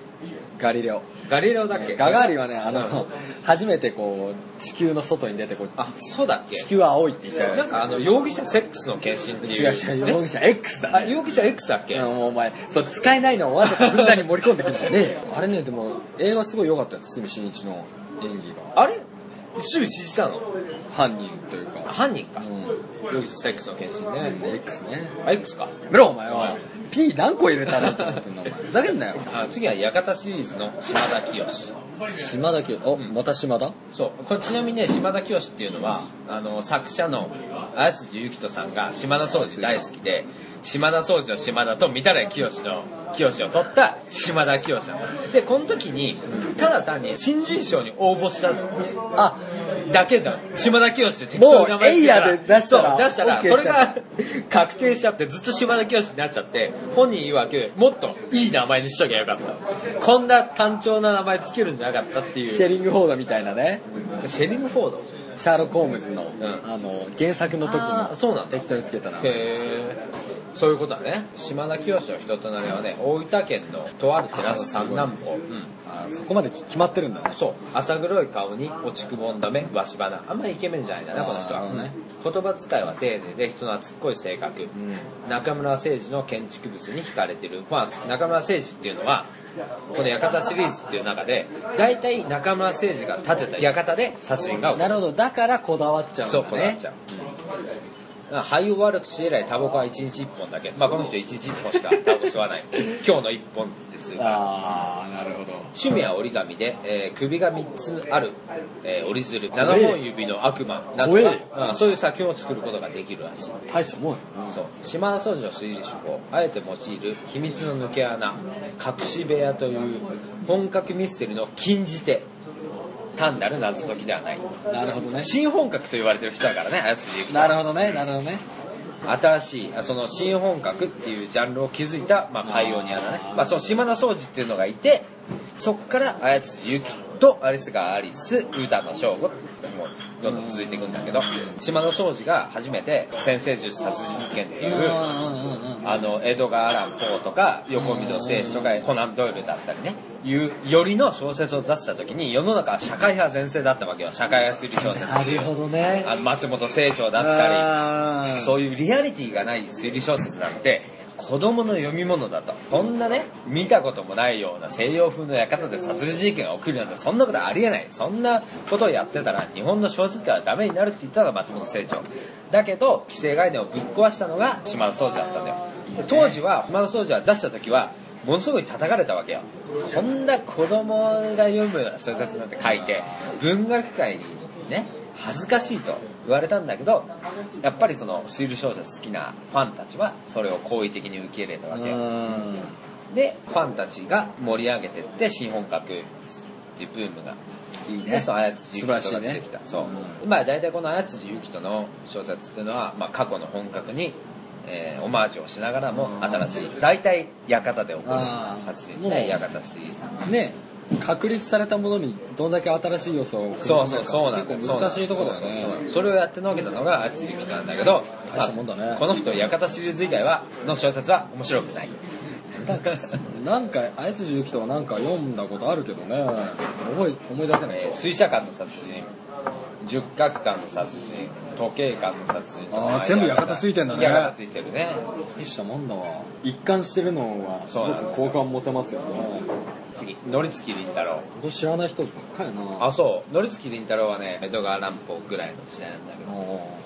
Speaker 2: ガリレオ。
Speaker 3: ガリレオだっけ？
Speaker 2: ガガーリンはね、あ
Speaker 3: うん
Speaker 2: の、初めてこう、地球の外に出てこう、
Speaker 3: あそうだっけ？
Speaker 2: 地球は青いって言ったよ
Speaker 3: なんかあの容疑者セックスの献身っていう
Speaker 2: 違う違う、容疑者 X だね。
Speaker 3: あ容疑者 X だっけ、
Speaker 2: うんもうお前、そう、使えないのをわざとふんだんに盛り込んでくんじゃねえよ。あれね、でも、映画すごい良かったよ、堤真一の演技が。
Speaker 3: あれ？周囲指示したの？
Speaker 2: 犯人というか。
Speaker 3: 犯人か、
Speaker 2: う
Speaker 3: 容疑者セックスの献身ね
Speaker 2: ん。X ね。
Speaker 3: あ X か
Speaker 2: やめろ、お前は。P 何個入れたらって思ってんの、お前。ふざけんなよ。
Speaker 3: あ次は館シリーズの島田清
Speaker 2: 島田清、お、また島田？
Speaker 3: そうこれちなみにね島田清っていうのはあの作者の綾辻ゆきとさんが島田総司大好きで島田総司の島田と三田来清の清を取った島田清でこの時にただ単に新人賞に応募した
Speaker 2: あ、
Speaker 3: だけだ。島田清って適当に名前つけた。ら
Speaker 2: もうエイヤで出したら
Speaker 3: そう出したら
Speaker 2: OK
Speaker 3: それが 確定しちゃってずっと島田清になっちゃって本人曰くもっといい名前にしときゃよかった。こんな単調な名前つけるんじゃなかったっていう。
Speaker 2: シェリング・フォードみたいなね。
Speaker 3: シェリング・フォード？
Speaker 2: シャーロック・ホームズの、
Speaker 3: ん。
Speaker 2: あの、原作の時
Speaker 3: あそうなんだ。
Speaker 2: 適当につけたら。
Speaker 3: へえそういうことだね。島田清の人となりはね大分県のとある寺の三男坊、うん
Speaker 2: あそこまで決まってるんだね。
Speaker 3: そう。浅黒い顔に落ちくぼんだ目わし鼻あんまりイケメンじゃないんだなこの人は、
Speaker 2: ね。
Speaker 3: 言葉遣いは丁寧で人懐っこい性格、
Speaker 2: うん。
Speaker 3: 中村誠司の建築物に惹かれてる、まあ、中村誠司っていうのはこの館シリーズっていう中で大体中村誠司が建てた館で殺人が起きる
Speaker 2: なるほど。だからこだわっちゃうんだね。
Speaker 3: そうこだわっちゃう、肺を悪くしえらいタバコは1日1本だけ。まあこの人1日1本しか タバコ吸わない。今日の1本ずつです
Speaker 2: ああ、なるほど。
Speaker 3: 趣味は折り紙で、えー首が3つある、えー折り鶴。
Speaker 2: 怖え。
Speaker 3: 7本指の悪魔。などが、うんそういう作品を作ることができるらしい。
Speaker 2: 大したもんよな。
Speaker 3: そう。島田総司の推理手法。あえて用いる秘密の抜け穴。隠し部屋という本格ミステリーの禁じ手単なる謎解きではない
Speaker 2: なるほどね。
Speaker 3: 新本格と言われてる人だからね綾辻ゆきと
Speaker 2: なるほどね、なるほどね。
Speaker 3: 新しいあその新本格っていうジャンルを築いた、まあ、パイオニアだねまあ、その島田総司っていうのがいてそっから綾辻ゆきとアリスがアリス歌の翔吾もうどんどん続いていくんだけど島田総司が初めて先生術殺人事件っていう。あのエドガー・アラン・ポーとか横溝正史とかコナン・ドイルだったりねいうよりの小説を出した時に世の中は社会派全盛だったわけよ社会派推理小説
Speaker 2: なるほどね。
Speaker 3: あの松本清張だったり
Speaker 2: た
Speaker 3: そういうリアリティがない推理小説なんて子供の読み物だと。こんなね見たこともないような西洋風の館で殺人事件が起きるなんてそんなことありえない。そんなことをやってたら日本の小説家はダメになるって言ったのが松本清張。だけど既成概念をぶっ壊したのが島田総司だったんだよ。当時は浜田総司は出した時はものすごい叩かれたわけよ。こんな子供が読むような小説なんて書いて文学界にね恥ずかしいと。言われたんだけどやっぱりその推理小説好きなファンたちはそれを好意的に受け入れたわけ。よでファンたちが盛り上げてって新本格っていうブームが。
Speaker 2: いい
Speaker 3: でそう綾辻ゆきとが出てきた、そう、まあ大体この綾辻ゆきとの小説っていうのは、まあ、過去の本格に、えーオマージュをしながらも新しい大体館で起こる
Speaker 2: あー
Speaker 3: 殺人
Speaker 2: もう
Speaker 3: ね館シリーズ。
Speaker 2: ね確立されたものにどんだけ新しい要素を
Speaker 3: そうそうそうなんだ。
Speaker 2: 結構難しいところだよね。
Speaker 3: それをやってのけたのが綾辻ゆきとなんだけど
Speaker 2: 大したもんだね。
Speaker 3: まあこの人館シリーズ以外はの小説は面白くない。
Speaker 2: なんか綾辻ゆきとはなんか読んだことあるけどね。思い思い出せない。
Speaker 3: えー水車館の殺人十角館の殺人時計館の殺人
Speaker 2: あー全部館ついてんだね。
Speaker 3: 館ついてるね。
Speaker 2: 大したもんだわ。一貫してるのはすごく好感持てますよね。
Speaker 3: 次乗り月凛太郎。
Speaker 2: これ知らない人ばっかな。
Speaker 3: あそう。乗り月凛太郎はね江戸川乱歩ぐらいの時代なんだけど。
Speaker 2: あ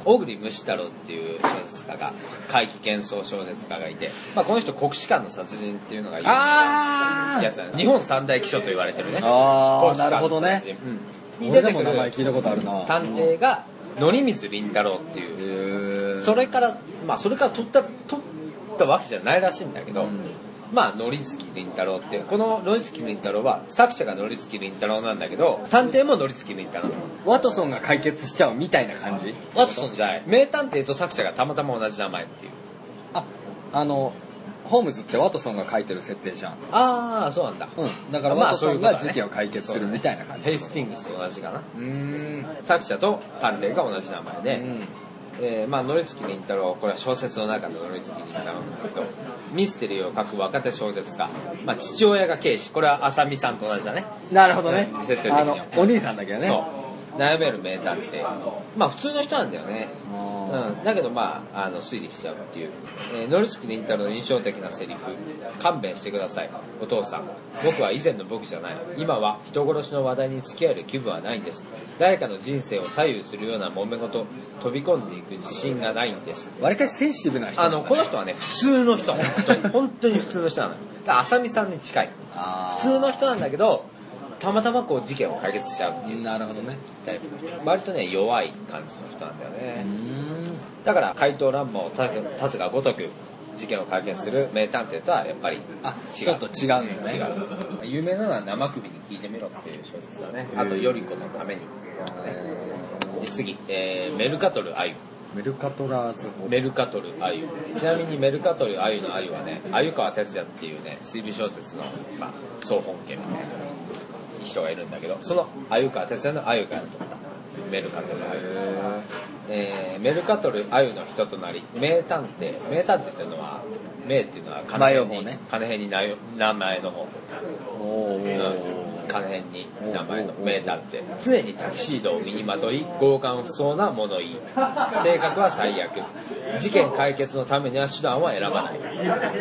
Speaker 3: 小栗虫太郎っていう小説家が怪奇幻想小説家がいて、まあ、この人国士舘の殺人っていうのが有名なやつなんです。日本三大奇書と言われてるね。
Speaker 2: あー
Speaker 3: 国士舘
Speaker 2: なるほどね。
Speaker 3: うんに出てくる
Speaker 2: も名前聞いたことあるな。
Speaker 3: 探偵が乗水凛太郎っていう。それからまあそれから取った取ったわけじゃないらしいんだけど、
Speaker 2: うん。
Speaker 3: まあ、のりつきりんたろうっていう、こののりつきりんたろうは、作者がのりつきりんたろうなんだけど、探偵ものりつきりんたろう。
Speaker 2: ワトソンが解決しちゃうみたいな感じ？
Speaker 3: ワトソンじゃない。名探偵と作者がたまたま同じ名前っていう。
Speaker 2: ああのホームズってワトソンが書いてる設定じゃん。
Speaker 3: ああ、そうなんだ。
Speaker 2: うん。だから
Speaker 3: まあ
Speaker 2: ワトソンが事件を解決するみたいな感じ。
Speaker 3: ヘイスティングスと同じかな。
Speaker 2: うーん。
Speaker 3: 作者と探偵が同じ名前で、
Speaker 2: うん。
Speaker 3: えーまあ、のりつきりんたろう、これは小説の中ののりつきりんたろうなんだけど、ミステリーを書く若手小説家。まあ、父親が警視。これは浅見さんと同じだね。
Speaker 2: なるほどね。
Speaker 3: うん。設定的には。
Speaker 2: あのお兄さんだけどね。
Speaker 3: そう。悩める名探偵。まあ、普通の人なんだよね。
Speaker 2: あ
Speaker 3: うん、だけどまああの推理しちゃうっていう、えー、ノリスク・リンタロの印象的なセリフ。勘弁してください。お父さん。僕は以前の僕じゃない。今は人殺しの話題に付き合える気分はないんです。誰かの人生を左右するような揉め事。飛び込んでいく自信がないんです。
Speaker 2: ーわりかしセンシティブな人
Speaker 3: あのこの人はね普通の人本当に。本当に普通の人なの。浅見さんに近い。
Speaker 2: あ
Speaker 3: 普通の人なんだけどたまたまこう事件を解決しちゃうっていう。
Speaker 2: なるほどね。
Speaker 3: タイプ割とね弱い感じの人なんだよね、だから怪盗乱舞を立つがごとく事件を解決する名探偵とはやっぱり
Speaker 2: あ
Speaker 3: 違う。
Speaker 2: ちょっと違うんだね。
Speaker 3: 違う。有名なのは生首に聞いてみろっていう小説だね。あと頼子のために、で次、えーメルカトルアユ。
Speaker 2: メルカトラーズ法
Speaker 3: メルカトルアユ。ちなみにメルカトルアユのアユはね鮎川哲也っていうね推理小説の、まあ、総本家みたいな人がいるんだけどその鮎川哲也の鮎から取ったメルカトルアユえーメルカトルアユの人となり名探偵。名探偵っていうのは名っていうのは金
Speaker 2: 前
Speaker 3: 編に、
Speaker 2: ね。
Speaker 3: 金編に名名前の方。
Speaker 2: お
Speaker 3: うん
Speaker 2: ー
Speaker 3: 金編に名前の名探偵常にタキシードを身にまとい強姦不相な物言い。性格は最悪。事件解決のためには手段は選ばない。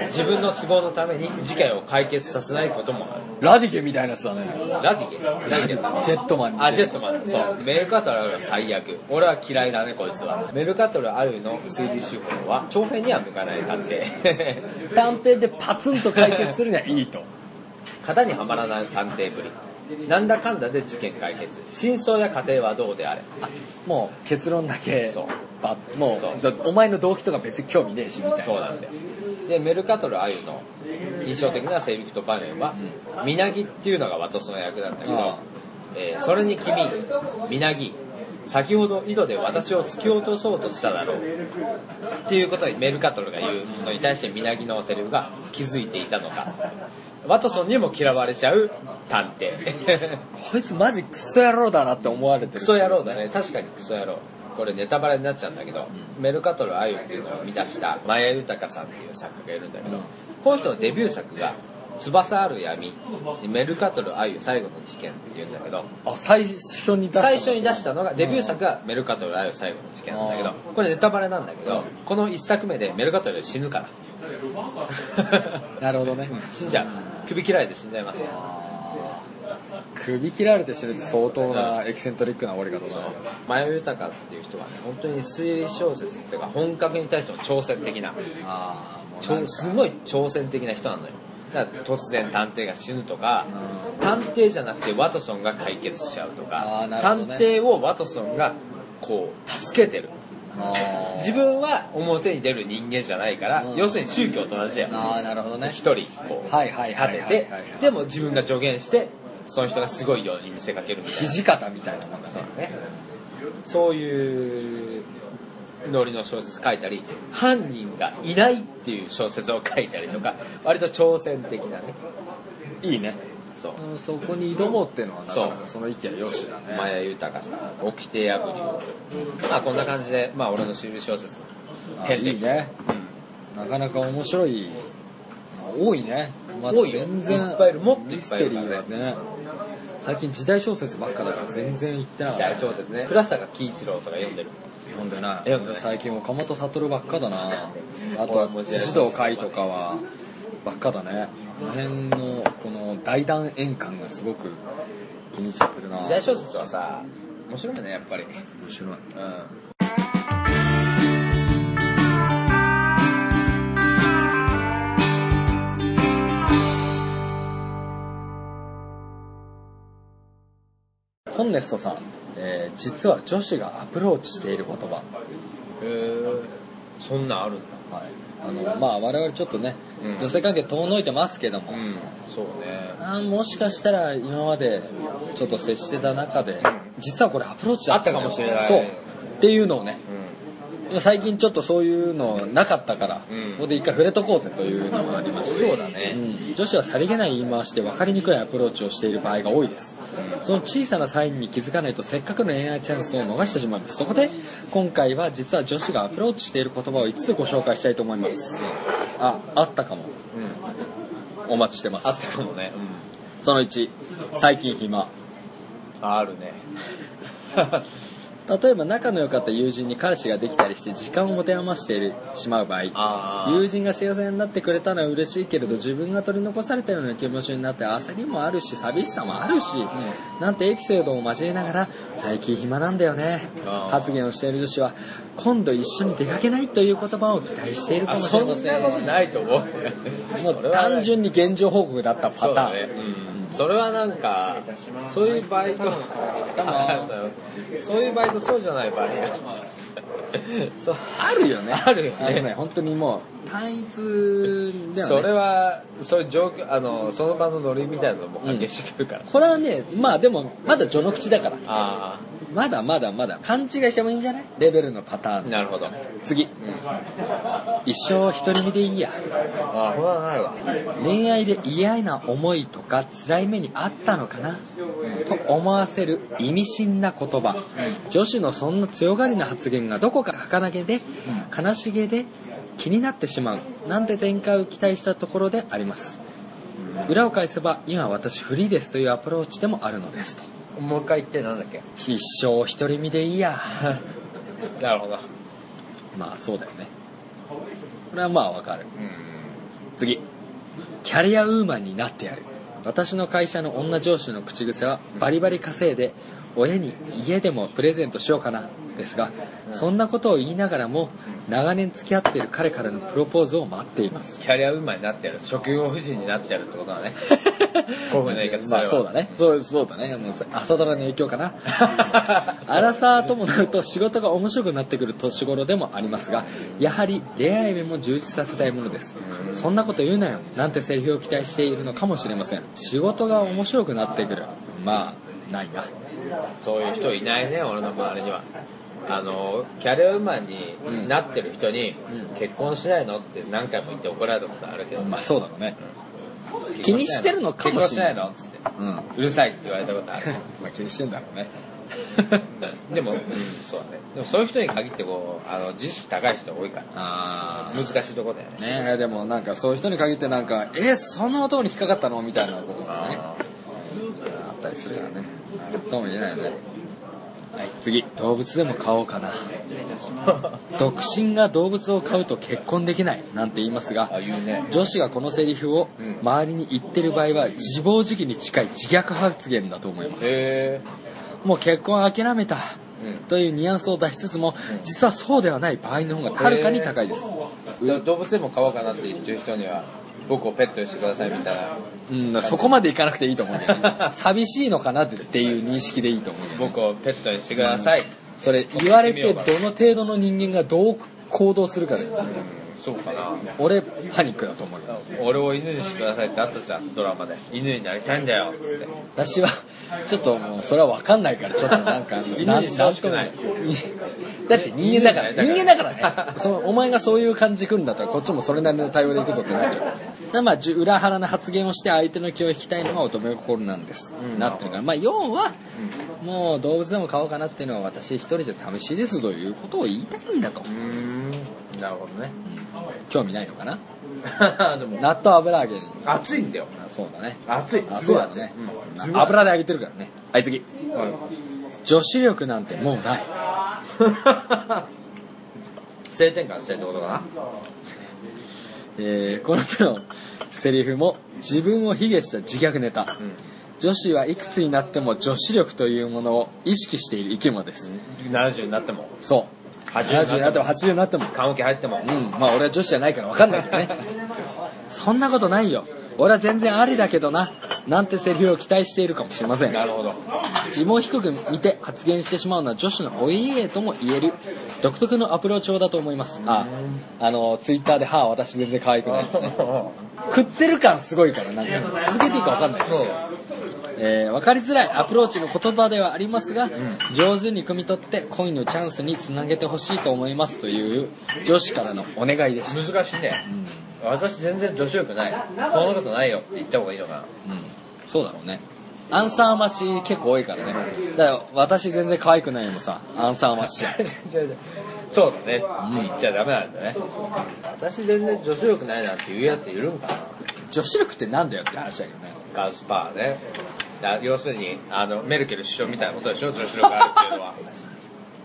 Speaker 3: 自分の都合のために事件を解決させないこともある。
Speaker 2: ラディゲみたいなやつだね。
Speaker 3: ラディゲ？ラディゲ？
Speaker 2: ジェットマンに
Speaker 3: あジェットマン。そう。メルカトルは最悪。俺は嫌いだねこいつは。メルカトルアルの推理手法は長編には向かない。探偵。
Speaker 2: 短編でパツンと解決するにはいいと
Speaker 3: 型にはまらない探偵ぶり。なんだかんだで事件解決。真相や過程はどうであれ。
Speaker 2: もう結論だけ
Speaker 3: そう。
Speaker 2: バッもうお前の動機とか別に興味ねえしみたいな。
Speaker 3: そうなんだよ。でメルカトルアユの印象的なセリフと場面は「みなぎ」っていうのがワトソン役なんだけど
Speaker 2: あ「
Speaker 3: えーそれに君みなぎ先ほど井戸で私を突き落とそうとしただろう」っていうことにメルカトルが言うのに対してみなぎのセリフが気づいていたのか。ワトソンにも嫌われちゃう探偵。
Speaker 2: こいつマジクソ野郎だなって思われてる。
Speaker 3: クソ野郎だね。確かにクソ野郎。これネタバレになっちゃうんだけど、メルカトルアユっていうのを生み出したマヤ豊さんっていう作家がいるんだけど、
Speaker 2: うん
Speaker 3: この人のデビュー作が「翼ある闇」メルカトルアユ最後の事件っていうんだけど。
Speaker 2: あ最初に出した
Speaker 3: 最初に出したのがデビュー作がメルカトルアユ最後の事件なんだけど。これネタバレなんだけどこの一作目でメルカトル死ぬから。
Speaker 2: なるほどね。
Speaker 3: 死んじゃう。首切られて死んじゃいます。
Speaker 2: 首切られて死ぬって相当なエキセントリックな終わり方だね
Speaker 3: 前尾豊っていう人はね本当に推理小説っていうか本格に対しても挑戦的な。
Speaker 2: あ
Speaker 3: すごい挑戦的な人なのよ突然探偵が死ぬとか、
Speaker 2: う
Speaker 3: 探偵じゃなくてワトソンが解決しちゃうと
Speaker 2: あ
Speaker 3: か
Speaker 2: ね。
Speaker 3: 探偵をワトソンがこう助けてる。自分は表に出る人間じゃないから、
Speaker 2: うん。
Speaker 3: 要するに宗教と同じだよ
Speaker 2: ああなるほどね。
Speaker 3: 一人こう立てて
Speaker 2: はい
Speaker 3: でも自分が助言してその人がすごいように見せかけるみたいな。
Speaker 2: 土方みたいなもんだね。
Speaker 3: そういうノリの小説書いたり犯人がいないっていう小説を書いたりとか割と挑戦的なね。
Speaker 2: いいね。
Speaker 3: そう。
Speaker 2: うんそこに挑もうっていうのはなかな
Speaker 3: そう。
Speaker 2: かその意見よしだね。
Speaker 3: 前豊さん掟破り。まあこんな感じでまあ俺の推理小説。
Speaker 2: あ
Speaker 3: 変歴
Speaker 2: いいね。なかなか面白い。多いね、ま
Speaker 3: 多いよ。
Speaker 2: 全然
Speaker 3: いっぱいいる。もっとい
Speaker 2: ミ
Speaker 3: っぱいい
Speaker 2: ステリ
Speaker 3: るからね。
Speaker 2: ーはね。最近時代小説ばっかだから全然言ってな
Speaker 3: 時代小説ね。倉坂喜一郎とか読んでる
Speaker 2: 読んでない。最近岡本悟ばっかだな。あと
Speaker 3: 俺
Speaker 2: は辻堂海とかはばっかだね。この辺のこの大団円感がすごく気に入っちゃってるな。
Speaker 3: 時代小説はさ面白いねやっぱり。
Speaker 2: 面白い。
Speaker 3: うん。
Speaker 2: コンネストさん、えー実は女子がアプローチしている言葉。
Speaker 3: へえそんなんあるんだ。
Speaker 2: はい。あのまあ我々ちょっとね、
Speaker 3: うん。
Speaker 2: 女性関係遠のいてますけども、
Speaker 3: うん。そうね。
Speaker 2: あーもしかしたら今までちょっと接してた中で実はこれアプローチだった
Speaker 3: かもしれない。
Speaker 2: そう。っていうのをね
Speaker 3: う
Speaker 2: 最近ちょっとそういうのなかったから、
Speaker 3: うん。
Speaker 2: ここで一回触れとこうぜというのがありまし。て
Speaker 3: そうだね。
Speaker 2: うん。女子はさりげない言い回しで分かりにくいアプローチをしている場合が多いですその小さなサインに気づかないとせっかくの恋愛チャンスを逃してしまうんですそこで今回は実は女子がアプローチしている言葉を5つご紹介したいと思います。ああったかも。
Speaker 3: んうん。
Speaker 2: お待ちしてます。
Speaker 3: あったかもね。
Speaker 2: その1最近暇。
Speaker 3: あるね
Speaker 2: 例えば仲の良かった友人に彼氏ができたりして時間を持て余しているしまう場合
Speaker 3: あ
Speaker 2: 友人が幸せになってくれたのは嬉しいけれど自分が取り残されたような気持ちになって焦りもあるし寂しさもあるし、なんてエピソードを交えながら最近暇なんだよね発言をしている女子は今度一緒に出かけないという言葉を期待しているか
Speaker 3: あ
Speaker 2: もし
Speaker 3: そんな
Speaker 2: れません。
Speaker 3: ことないと思う。
Speaker 2: もう単純に現状報告だったパターン。
Speaker 3: それはなんかそういうバイトそういうバイトそうじゃない場合そう。
Speaker 2: あるよね。
Speaker 3: あるよね。
Speaker 2: あのね。本当にもう単一だよね。
Speaker 3: それはそういう状況あのその場のノリみたいなのも激しくるから、
Speaker 2: これはねまあでもまだ序の口だから。
Speaker 3: あ
Speaker 2: まだまだまだ勘違いしてもいいんじゃない？レベルのパターン。
Speaker 3: あなるほど、
Speaker 2: 次。
Speaker 3: うん、
Speaker 2: 一生独り身でいいや。
Speaker 3: ああこれはないわ。
Speaker 2: 恋愛で嫌な思いとか辛い目にあったのかな？と思わせる意味深な言葉。女子のそんな強がりな発言がどこか儚げで悲しげで気になってしまう。なんて展開を期待したところであります。裏を返せば今私フリーですというアプローチでもあるのですと
Speaker 3: もう一回言ってなんだっけ？
Speaker 2: 一生独り身でいいや。
Speaker 3: なるほど。
Speaker 2: まあそうだよね。これはまあわかる。
Speaker 3: うん。
Speaker 2: 次。キャリアウーマンになってやる。私の会社の女上司の口癖はバリバリ稼いで親に家でもプレゼントしようかなですがそんなことを言いながらも長年付き合っている彼からのプロポーズを待っています。
Speaker 3: キャリアウーマンになってやる職業婦人になってやるってことだね。こういうふうな言い方す
Speaker 2: まあそうだね。そうそうだね。もう朝ドラの影響かな。アラサーともなると仕事が面白くなってくる年頃でもありますがやはり恋愛面も充実させたいものです。そんなこと言うなよ。なんてセリフを期待しているのかもしれません。仕事が面白くなってくる。まあないな
Speaker 3: そういう人いないね俺の周りには。あのキャリアウーマンになってる人に、
Speaker 2: うん。
Speaker 3: 結婚しないの？って何回も言って怒られたことあるけど、
Speaker 2: まあそうだろうね。気にしてるのかもしれない。
Speaker 3: 結婚しないの？っつって。
Speaker 2: うん。ま
Speaker 3: うるさいって言われたことある。
Speaker 2: あ気にしてんだろうね。
Speaker 3: でも、うん、そうだね。でもそういう人に限ってこうあの自意識高い人多いから。
Speaker 2: あ
Speaker 3: 難しいとこだよね。
Speaker 2: ねえでもなんかそういう人に限ってなんかえそんな男に引っかかったの？みたいなことがね
Speaker 3: あ
Speaker 2: あったりするからねとも言えないよねはい、次。動物でも飼おうかな。独身が動物を飼うと結婚できないなんて言いますが
Speaker 3: あ、言うね。
Speaker 2: 女子がこのセリフを
Speaker 3: うん
Speaker 2: 周りに言ってる場合は自暴自棄に近い自虐発言だと思います。
Speaker 3: へ
Speaker 2: もう結婚諦めた
Speaker 3: うん
Speaker 2: というニュアンスを出しつつも、実はそうではない場合の方がはるかに高いです。
Speaker 3: え。動物でも飼おうかなって言ってる人には、僕をペットにしてくださいみたいな。
Speaker 2: うん、そこまでいかなくていいと思うけど、ね、寂しいのかなっていう認識でいいと思うね
Speaker 3: 僕をペットにしてください。
Speaker 2: それ言われてどの程度の人間がどう行動するかで
Speaker 3: そうかな。
Speaker 2: 俺パニックだと思うよ。
Speaker 3: 俺を犬にしてくださいってあったじゃん、ドラマで。犬になりたいんだよ、つって。
Speaker 2: 私はちょっともうそれは分かんないからちょっとなんか
Speaker 3: 犬にしてほしくない。
Speaker 2: だって人間だから
Speaker 3: 犬
Speaker 2: 人間だからねそのお前がそういう感じくんだったらこっちもそれなりの対応でいくぞってなっちゃうまあ裏腹な発言をして相手の気を引きたいのが乙女心なんです、
Speaker 3: うん。
Speaker 2: なってるから。まあ要はもう動物でも飼おうかなっていうのは私一人じゃ寂しいですということを言いたいんだと。
Speaker 3: なるほどね。
Speaker 2: 興味ないのかな？
Speaker 3: でも、
Speaker 2: 納豆油揚げに。
Speaker 3: 熱いんだよ。
Speaker 2: あそうだね。
Speaker 3: 熱い。
Speaker 2: そうだね。
Speaker 3: うん。
Speaker 2: 油で揚げてるからね。はい次
Speaker 3: うん。
Speaker 2: 女子力なんてもうない。
Speaker 3: 性転換してるってことかな？
Speaker 2: えーこの手のセリフも自分を卑下した自虐ネタ、女子はいくつになっても女子力というものを意識している生き物です、
Speaker 3: うん。70になっても、
Speaker 2: そう。
Speaker 3: 80
Speaker 2: 70になっても。80になっても
Speaker 3: 棺桶入っても。
Speaker 2: うん。まあ俺は女子じゃないから分かんないけどね。そんなことないよ俺は全然ありだけどななんてセリフを期待しているかもしれません。
Speaker 3: なるほど。
Speaker 2: 自分を低く見て発言してしまうのは女子のお家芸とも言える独特のアプローチ法だと思います。ああのツイッターで「はあ私全然可愛くない」食ってる感すごいからなんか続けていいか分かんない、えー分かりづらいアプローチの言葉ではありますが、上手に汲み取って恋のチャンスにつなげてほしいと思いますという女子からのお願いでした、
Speaker 3: 難しいね。私全然女子力ない。そんなことないよって言った方がいいのかな。
Speaker 2: うん、そうだろうねアンサー待ち結構多いからねだから私全然可愛くないのもさアンサー待ちじゃん
Speaker 3: そうだね。言っちゃダメなんだね。私全然女子力ないなんて言うやついるんかな。
Speaker 2: 女子力ってなんだよって話だけどね
Speaker 3: ガウスパーね。だ要するに、あの、メルケル首相みたいなことでしょ？女子力あるっていうのは。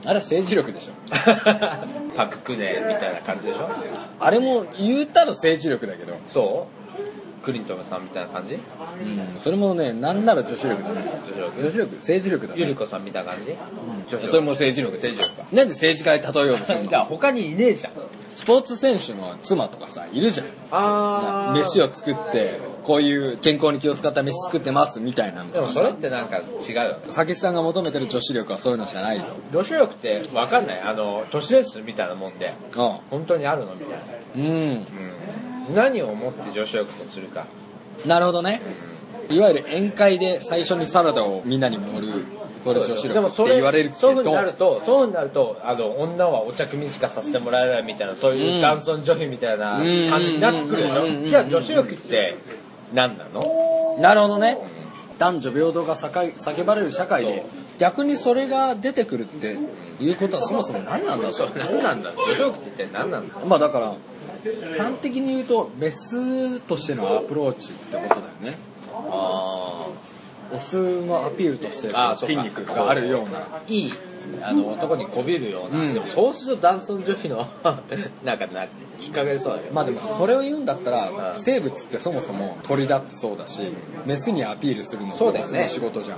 Speaker 2: あれは政治力でしょ。
Speaker 3: パククネみたいな感じでしょ。
Speaker 2: あれも言ったら政治力だけど。
Speaker 3: そう？クリントンさんみたいな感じ？
Speaker 2: うんそれもねなんなら女子力だね。
Speaker 3: 女子力？
Speaker 2: 女子力政治力だね。
Speaker 3: ゆり子さんみたいな感じ、女子力。
Speaker 2: それも政治力
Speaker 3: 政治力か。
Speaker 2: なんで政治家に例えようとする
Speaker 3: いや
Speaker 2: の
Speaker 3: 他にいねえじゃん。
Speaker 2: スポーツ選手の妻とかさいるじゃん。
Speaker 3: あ
Speaker 2: 飯を作ってこういう健康に気を使った飯作ってますみたいなの
Speaker 3: でもそれってなんか違うよね。
Speaker 2: 酒さんが求めてる女子力はそういうのじゃないぞ。
Speaker 3: 女子力って分かんない。あの都市伝説みたいなもんで
Speaker 2: う
Speaker 3: 本当にあるのみたいな、
Speaker 2: んうん。
Speaker 3: うん、何を思って女子力とするか。
Speaker 2: なるほどね。いわゆる宴会で最初にサラダをみんなに盛るこれ女子力って
Speaker 3: でもそれ
Speaker 2: 言われるけ
Speaker 3: そういう風に
Speaker 2: ど
Speaker 3: なるとそういう風になるとあの女はお茶組しかさせてもらえないみたいなそういううん。男尊女卑みたいな感じになってくるでし
Speaker 2: うんうん。うん。うん。
Speaker 3: ょじゃあ女子力って何なの？
Speaker 2: なるほどね。男女平等が叫叫ばれる社会で逆にそれが出てくるっていうことはそもそも何なんだと。
Speaker 3: そう何なんだ？女子力って一体何なんだ？
Speaker 2: まあだから端的に言うとメスとしてのアプローチってことだよね。
Speaker 3: あ
Speaker 2: オスのアピールとして筋肉があるような。い
Speaker 3: いあの男にこびるような、
Speaker 2: うん。
Speaker 3: でもそうすると男尊女卑のなんかなきっかけそうだけど。
Speaker 2: まあでもそれを言うんだったら
Speaker 3: うん。
Speaker 2: 生物ってそもそも鳥だってそうだしメスにアピールするの
Speaker 3: そうだよね。
Speaker 2: オスの仕事じゃん。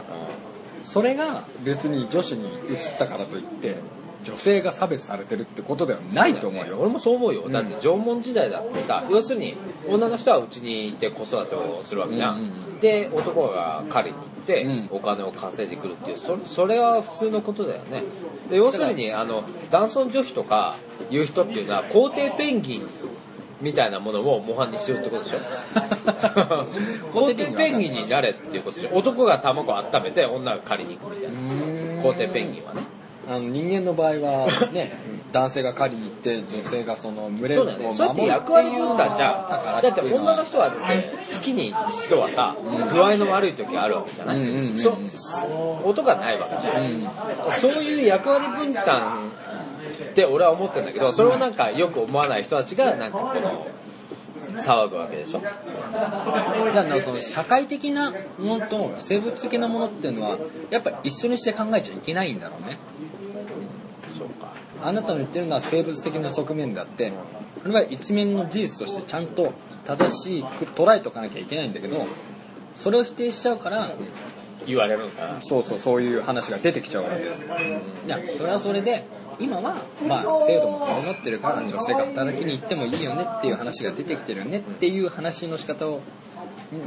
Speaker 2: それが別に女子に移ったからといって女性が差別されてるってことではないと思うよ。
Speaker 3: 俺もそう思うよ、
Speaker 2: ん。
Speaker 3: だって縄文時代だってさ要するに女の人はうちにいて子育てをするわけじゃん、
Speaker 2: うんうんうん。
Speaker 3: で男が狩りに行って
Speaker 2: うん。
Speaker 3: お金を稼いでくるっていうそそれは普通のことだよね。で要するにあの男尊女卑とかいう人っていうのは皇帝ペンギンみたいなものを模範にしてるってことでしょ？皇帝ペンギンになれっていうことでしょ？男が卵を温めて女が狩りに行くみたいな。皇帝ペンギンはね
Speaker 2: あの人間の場合はね男性が狩りに行って女性がその群れを
Speaker 3: そうだよね。そうやって役割分担じゃん。だって女の人は好きに人はさ、具合の悪い時あるわけじゃない、
Speaker 2: うんうんうん。
Speaker 3: そ音がないわけじゃん。
Speaker 2: うん
Speaker 3: そういう役割分担って俺は思ってるんだけど、それをなんかよく思わない人たちが、なんかこの、騒ぐわけでしょ。
Speaker 2: だからその社会的なものと生物的なものっていうのはやっぱ一緒にして考えちゃいけないんだろうねあなたの言ってるのは生物的な側面であってこれは一面の事実としてちゃんと正しく捉えとかなきゃいけないんだけどそれを否定しちゃうから
Speaker 3: 言われるのかな。
Speaker 2: そうそうそういう話が出てきちゃうわけいやそれはそれで今はまあ制度も整ってるから女性が働きに行ってもいいよねっていう話が出てきてるよねっていう話の仕方を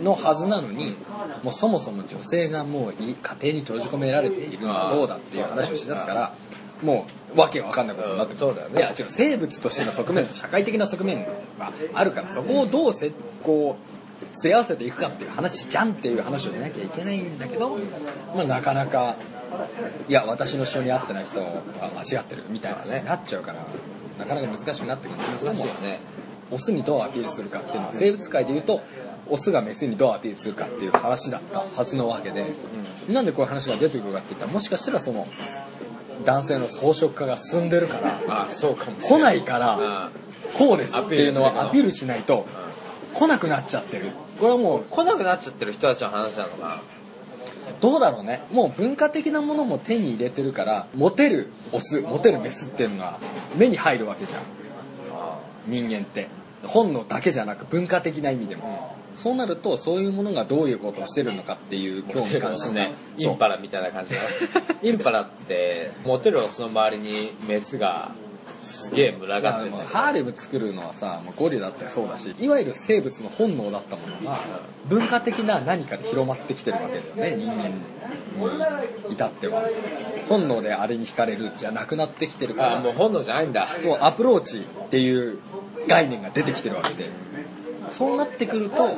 Speaker 2: のはずなのにもうそもそも女性がもうい家庭に閉じ込められているのはどうだっていう話をしだすからもうわけわかんないことになってくる。
Speaker 3: うんそうだよね。
Speaker 2: いや違う生物としての側面と社会的な側面があるからそこをどうせこうすり合わせていくかっていう話じゃんっていう話をしなきゃいけないんだけど、まあ、なかなかいや私の一緒に会ってない人は間違ってるみたいなねなっちゃうからなかなか難しくなってくる
Speaker 3: 難しいよね。
Speaker 2: オスにどうアピールするかっていうのは生物界で言うとオスがメスにどうアピールするかっていう話だったはずのわけで、なんでこういう話が出てくるかって言ったらもしかしたらその男性の装飾化が進んでるから
Speaker 3: あそうかもし
Speaker 2: 来
Speaker 3: れない
Speaker 2: から
Speaker 3: うん。
Speaker 2: こうですっていうのはアピールしないと。来なくなっちゃってる。これはもう
Speaker 3: 来なくなっちゃってる人たちの話なのか
Speaker 2: どうだろうね。もう文化的なものも手に入れてるからモテるオスモテるメスっていうのが目に入るわけじゃん。
Speaker 3: な
Speaker 2: 人間って。本能だけじゃなく文化的な意味でも、そうなるとそういうものがどういうことをしてるのかっていう興味関心
Speaker 3: ねインパラみたいな感じだ インパラってモテるオスの周りにメスがすげえ群がってる
Speaker 2: ハーレム作るのはさもうゴリラってそうだしいわゆる生物の本能だったものが文化的な何かで広まってきてるわけだよね人間に至っては。本能であれに惹かれるじゃなくなってきてるから。
Speaker 3: あもう本能じゃないんだ。
Speaker 2: そうアプローチっていう概念が出てきてるわけでそうなってくると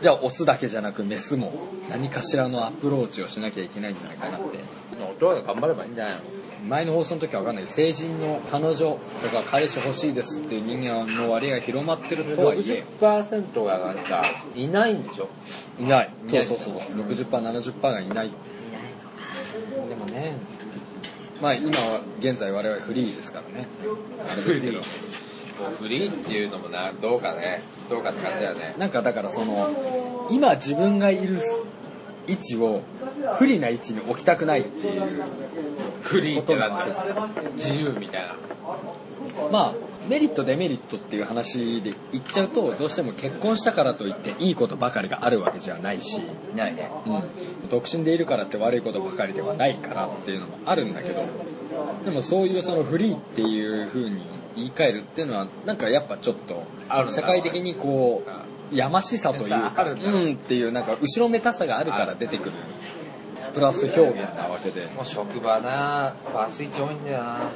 Speaker 2: じゃあオスだけじゃなくメスも何かしらのアプローチをしなきゃいけないんじゃないかなって。
Speaker 3: 男が頑張ればいいんじゃないの？
Speaker 2: 前の放送の時は分かんないけど成人の彼女とか彼氏欲しいですっていう人間の割合が広まってるとはいえ。
Speaker 3: 60%がなんかいないんでしょ？
Speaker 2: いない。
Speaker 3: いない
Speaker 2: そうそうそう。60%70% がいない。
Speaker 3: でもね。
Speaker 2: まあ今は現在我々フリーですからね。あれですけど
Speaker 3: もうフリーっていうのもなどうかねどうかって感じだよね。
Speaker 2: なんかだからその今自分がいる位置を不利な位置に置きたくないっていう
Speaker 3: フリーってなん
Speaker 2: て
Speaker 3: 自由みたいな
Speaker 2: まあメリットデメリットっていう話で言っちゃうとどうしても結婚したからといっていいことばかりがあるわけじゃないし、
Speaker 3: ないね。
Speaker 2: うん、独身でいるからって悪いことばかりではないからっていうのもあるんだけどでもそういうそのフリーっていう風に言い換えるっていうのはなんかやっぱちょっと社会的にこうやましさという
Speaker 3: さ
Speaker 2: かうんっていうなんか後ろめたさがあるから出てくる。プラス表現なわけで。
Speaker 3: もう職場なバツイチ多いんだよな。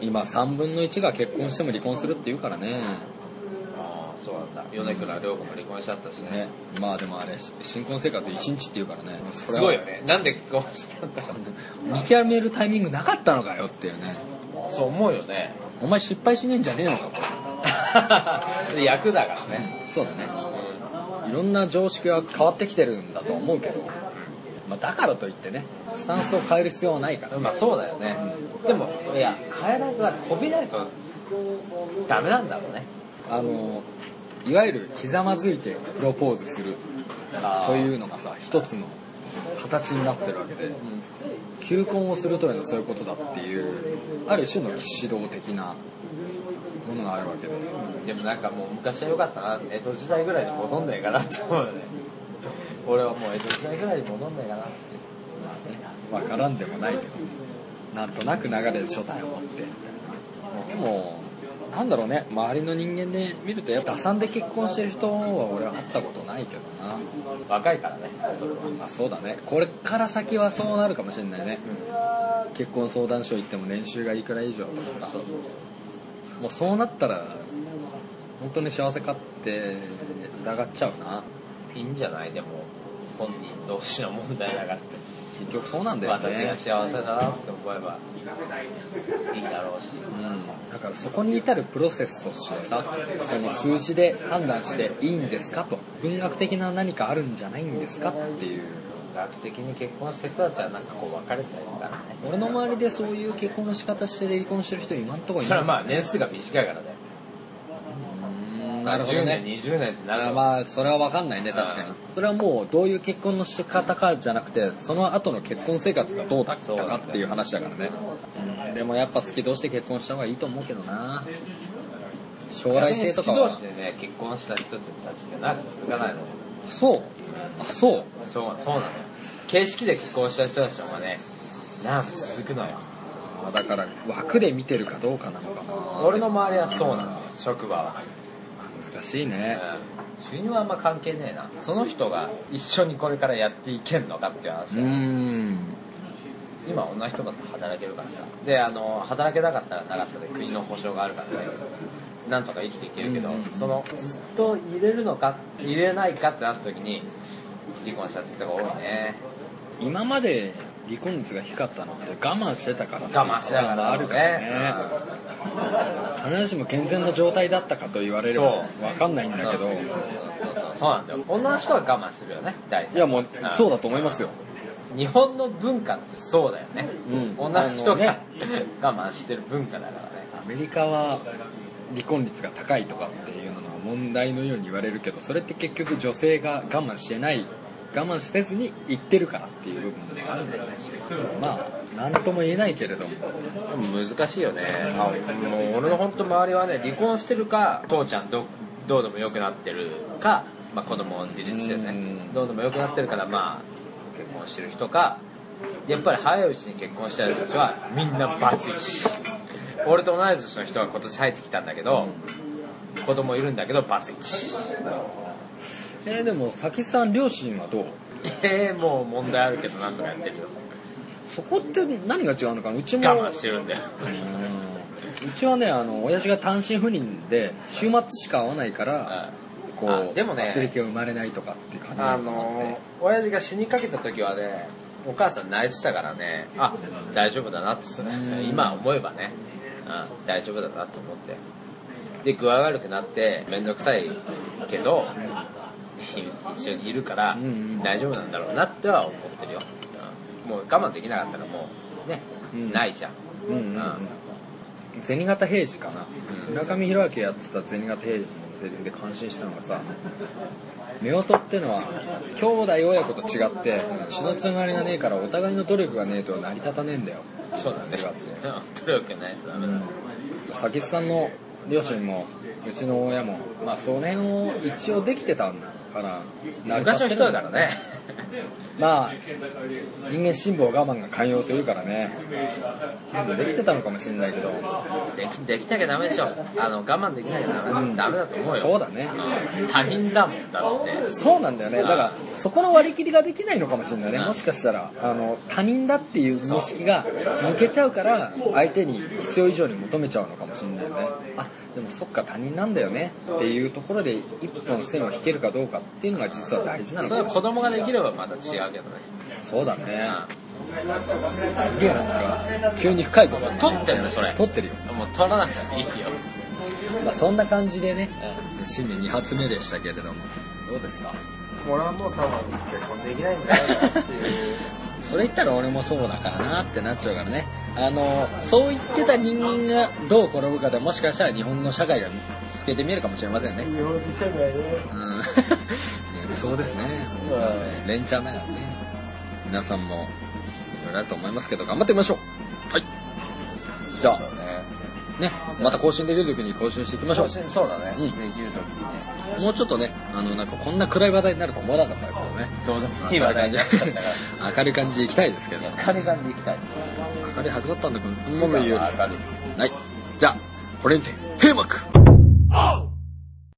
Speaker 2: 今3分の1が結婚しても離婚するっていうからね。
Speaker 3: ああそうなんだ。米倉涼子も離婚しちゃったしね。
Speaker 2: ね。まあでもあれ新婚生活1日っていうからね。
Speaker 3: すごいよね。なんで結婚したんだ
Speaker 2: 見極めるタイミングなかったのかよっていうね
Speaker 3: そう思うよね。
Speaker 2: お前失敗しねえんじゃねえのか。こ
Speaker 3: で役だからね。
Speaker 2: れそうだね。いろんな常識は変わってきてるんだと思うけど、まあ、だからといってねスタンスを変える必要はないから。
Speaker 3: まあそうだよね。でもいや変えないとだこびないとダメなんだろうね。
Speaker 2: あのいわゆるひざまずいてプロポーズするというのがさ一つの形になってるわけで、求婚をするというのはそういうことだっていうある種の指導的なものがあるわけで。
Speaker 3: でもなんかもう昔は良かったな江戸時代ぐらいに戻んねえかなって思うよね。俺はもう江戸時代ぐらいに戻んねえかなって。
Speaker 2: わからんでもないけど。なんとなく流れで初対を持ってみたいな。でもなんだろうね。周りの人間で見るとやっぱ打算で結婚してる人は俺は会ったことないけどな。
Speaker 3: 若いからね。それは
Speaker 2: まあそうだね。これから先はそうなるかもしれないね。結婚相談所行っても年収がいくら以上とかさ。もうそうなったら本当に幸せかって疑っちゃうな。い
Speaker 3: いんじゃない？でも本人同士の問題だから
Speaker 2: 結局そうなんだよね。
Speaker 3: 私が幸せだなって思えばいいだろうし。
Speaker 2: うん、だからそこに至るプロセスとしてさその数字で判断していいんですかと文学的な何かあるんじゃないんですかっていう。
Speaker 3: 学的に結婚した人たちはなんかこう別れちゃうからね。
Speaker 2: 俺の周りでそういう結婚の仕方して離婚してる人今んところいない。
Speaker 3: それはまあ年数が短いからね
Speaker 2: うーんなるほどね。
Speaker 3: 10年、20年ってなる。と。
Speaker 2: まあそれは分かんないね確かに。
Speaker 3: うん
Speaker 2: それはもうどういう結婚の仕方かじゃなくてその後の結婚生活がどうだったかっていう話だからね。うん。でもやっぱ好き同士で結婚した方がいいと思うけどな。将来性とかは。
Speaker 3: 同士でね、結婚した人たちが長く続かないの。
Speaker 2: そう。あそう。
Speaker 3: そう、そうなのよ。形式で結婚した人たちの方がね、長く続くのよ。
Speaker 2: あだから枠で見てるかどうかなのかな。
Speaker 3: 俺の周りはそうなのよ、職場は。
Speaker 2: 難しいね。
Speaker 3: うん収入はあんま関係ねえな。その人が一緒にこれからやっていけんのかっていう話
Speaker 2: う
Speaker 3: だよ。
Speaker 2: ん。
Speaker 3: 今同じ人だって働けるからさ。であの働けなかったらなかったで国の保障があるからね。なんとか生きていけるけど、
Speaker 2: うん
Speaker 3: そのずっと入れるのか入れないかってなった時に離婚したって人が多いね。
Speaker 2: 今まで離婚率が低かったのって我慢してたから
Speaker 3: 我慢してたから
Speaker 2: あるからね必ずしも健全な状態だったかと言われれば分かんないんだけど。
Speaker 3: そうなんだよ。女の人は我慢するよね。大体。
Speaker 2: いやもうそう
Speaker 3: だ
Speaker 2: だと思いますよ。
Speaker 3: 日本の文化ってそうだよね、
Speaker 2: うん。
Speaker 3: 女の人が 我慢してる文化だからね。
Speaker 2: アメリカは離婚率が高いとかっていうのが問題のように言われるけどそれって結局女性が我慢してない我慢せずに言ってるからっていう部分もあるんだよね。まあ何とも言えないけれども。
Speaker 3: 難しいよね。あもう俺の本当周りはね離婚してるか父ちゃんどどうでもよくなってるか、まあ、子供を自立してね。
Speaker 2: うん。
Speaker 3: どうでもよくなってるからまあ結婚してる人かやっぱり早いうちに結婚した人たちはみんなバツイチ。俺と同い年の人が今年入ってきたんだけど、子供いるんだけどバツイチ
Speaker 2: えーでも佐木さん両親はどう？
Speaker 3: えー、もう問題あるけどなんとかやってるよ。
Speaker 2: そこって何が違うのかな？うちも
Speaker 3: 我慢してるんだよ。
Speaker 2: うちはねあの親父が単身赴任で週末しか会わないからこ
Speaker 3: あ
Speaker 2: う
Speaker 3: でもね
Speaker 2: 圧力が生まれないとかっていう感じな
Speaker 3: あ
Speaker 2: の
Speaker 3: 親父が死にかけた時はねお母さん泣いてたからねあ大丈夫だなって今思えばね、うん、大丈夫だなと思って。で具合悪くなって面倒くさいけど一緒にいるから
Speaker 2: うんうん
Speaker 3: 大丈夫なんだろうなっては思ってるよ、うん、もう我慢できなかったらもうね、
Speaker 2: うん。
Speaker 3: ないじゃん。
Speaker 2: うんうんうん。銭形平次かな、
Speaker 3: うん。
Speaker 2: 村上弘明やってた銭形平次のセリフで感心したのがさ夫婦ってのは兄弟親子と違って血のつながりがねえからお互いの努力がねえと成り立たねえんだよ。
Speaker 3: そうだね。
Speaker 2: って
Speaker 3: 努力ないとダメだ、
Speaker 2: 佐吉さんの両親もうちの親もまあその辺を一応できてたんだから
Speaker 3: 昔の人だからね。
Speaker 2: まあ人間辛抱我慢が寛容というからね。できてたのかもしれないけど。
Speaker 3: できできなきゃダメでしょ。あの我慢できなきゃダメ,、
Speaker 2: うん。
Speaker 3: ダメだと思うよ。
Speaker 2: そうだね。
Speaker 3: うん他人だもんだって。
Speaker 2: そうなんだよね。だからそこの割り切りができないのかもしれないね。もしかしたらあの他人だっていう認識が抜けちゃうから相手に必要以上に求めちゃうのかもしれないよね。あでもそっか他人なんだよね。っていうところで一本線を引けるかどうかっていうのが実は大事なの
Speaker 3: それは子
Speaker 2: かもしれない。
Speaker 3: 供ができればまた違うけどね。
Speaker 2: そうだね。すげえなんか急に深いところ
Speaker 3: 撮ってるのそれ。
Speaker 2: 撮ってるよ、
Speaker 3: もう取らなくていいよ。
Speaker 2: まあ、そんな感じでね新年2発目でしたけれども。どうですか？
Speaker 3: 俺はもう多分結婚できないんだよっていう。
Speaker 2: それ言ったら俺もそうだからなってなっちゃうからね。あの、そう言ってた人間がどう転ぶかでもしかしたら日本の社会が透けて見えるかもしれませんね。
Speaker 3: 日本の社会ね
Speaker 2: うん。理想ですね。連チャンだからね。皆さんもいろいろあると思いますけど頑張ってみましょう。はい。じゃあ、ね、また更新できる時に更新していきましょう。
Speaker 3: そうだね、
Speaker 2: うん
Speaker 3: できる時にね
Speaker 2: もうちょっとね、あの、なんかこんな暗い話題になると思わなかったですけどね。
Speaker 3: どうでもいい話題になっちゃったから
Speaker 2: 明るい感じでいきたいですけど。
Speaker 3: 明るい感じでいきたい
Speaker 2: 明るいはずだったんだけど、このまま言う。
Speaker 3: 明るい
Speaker 2: はい。じゃあ、これにて、閉幕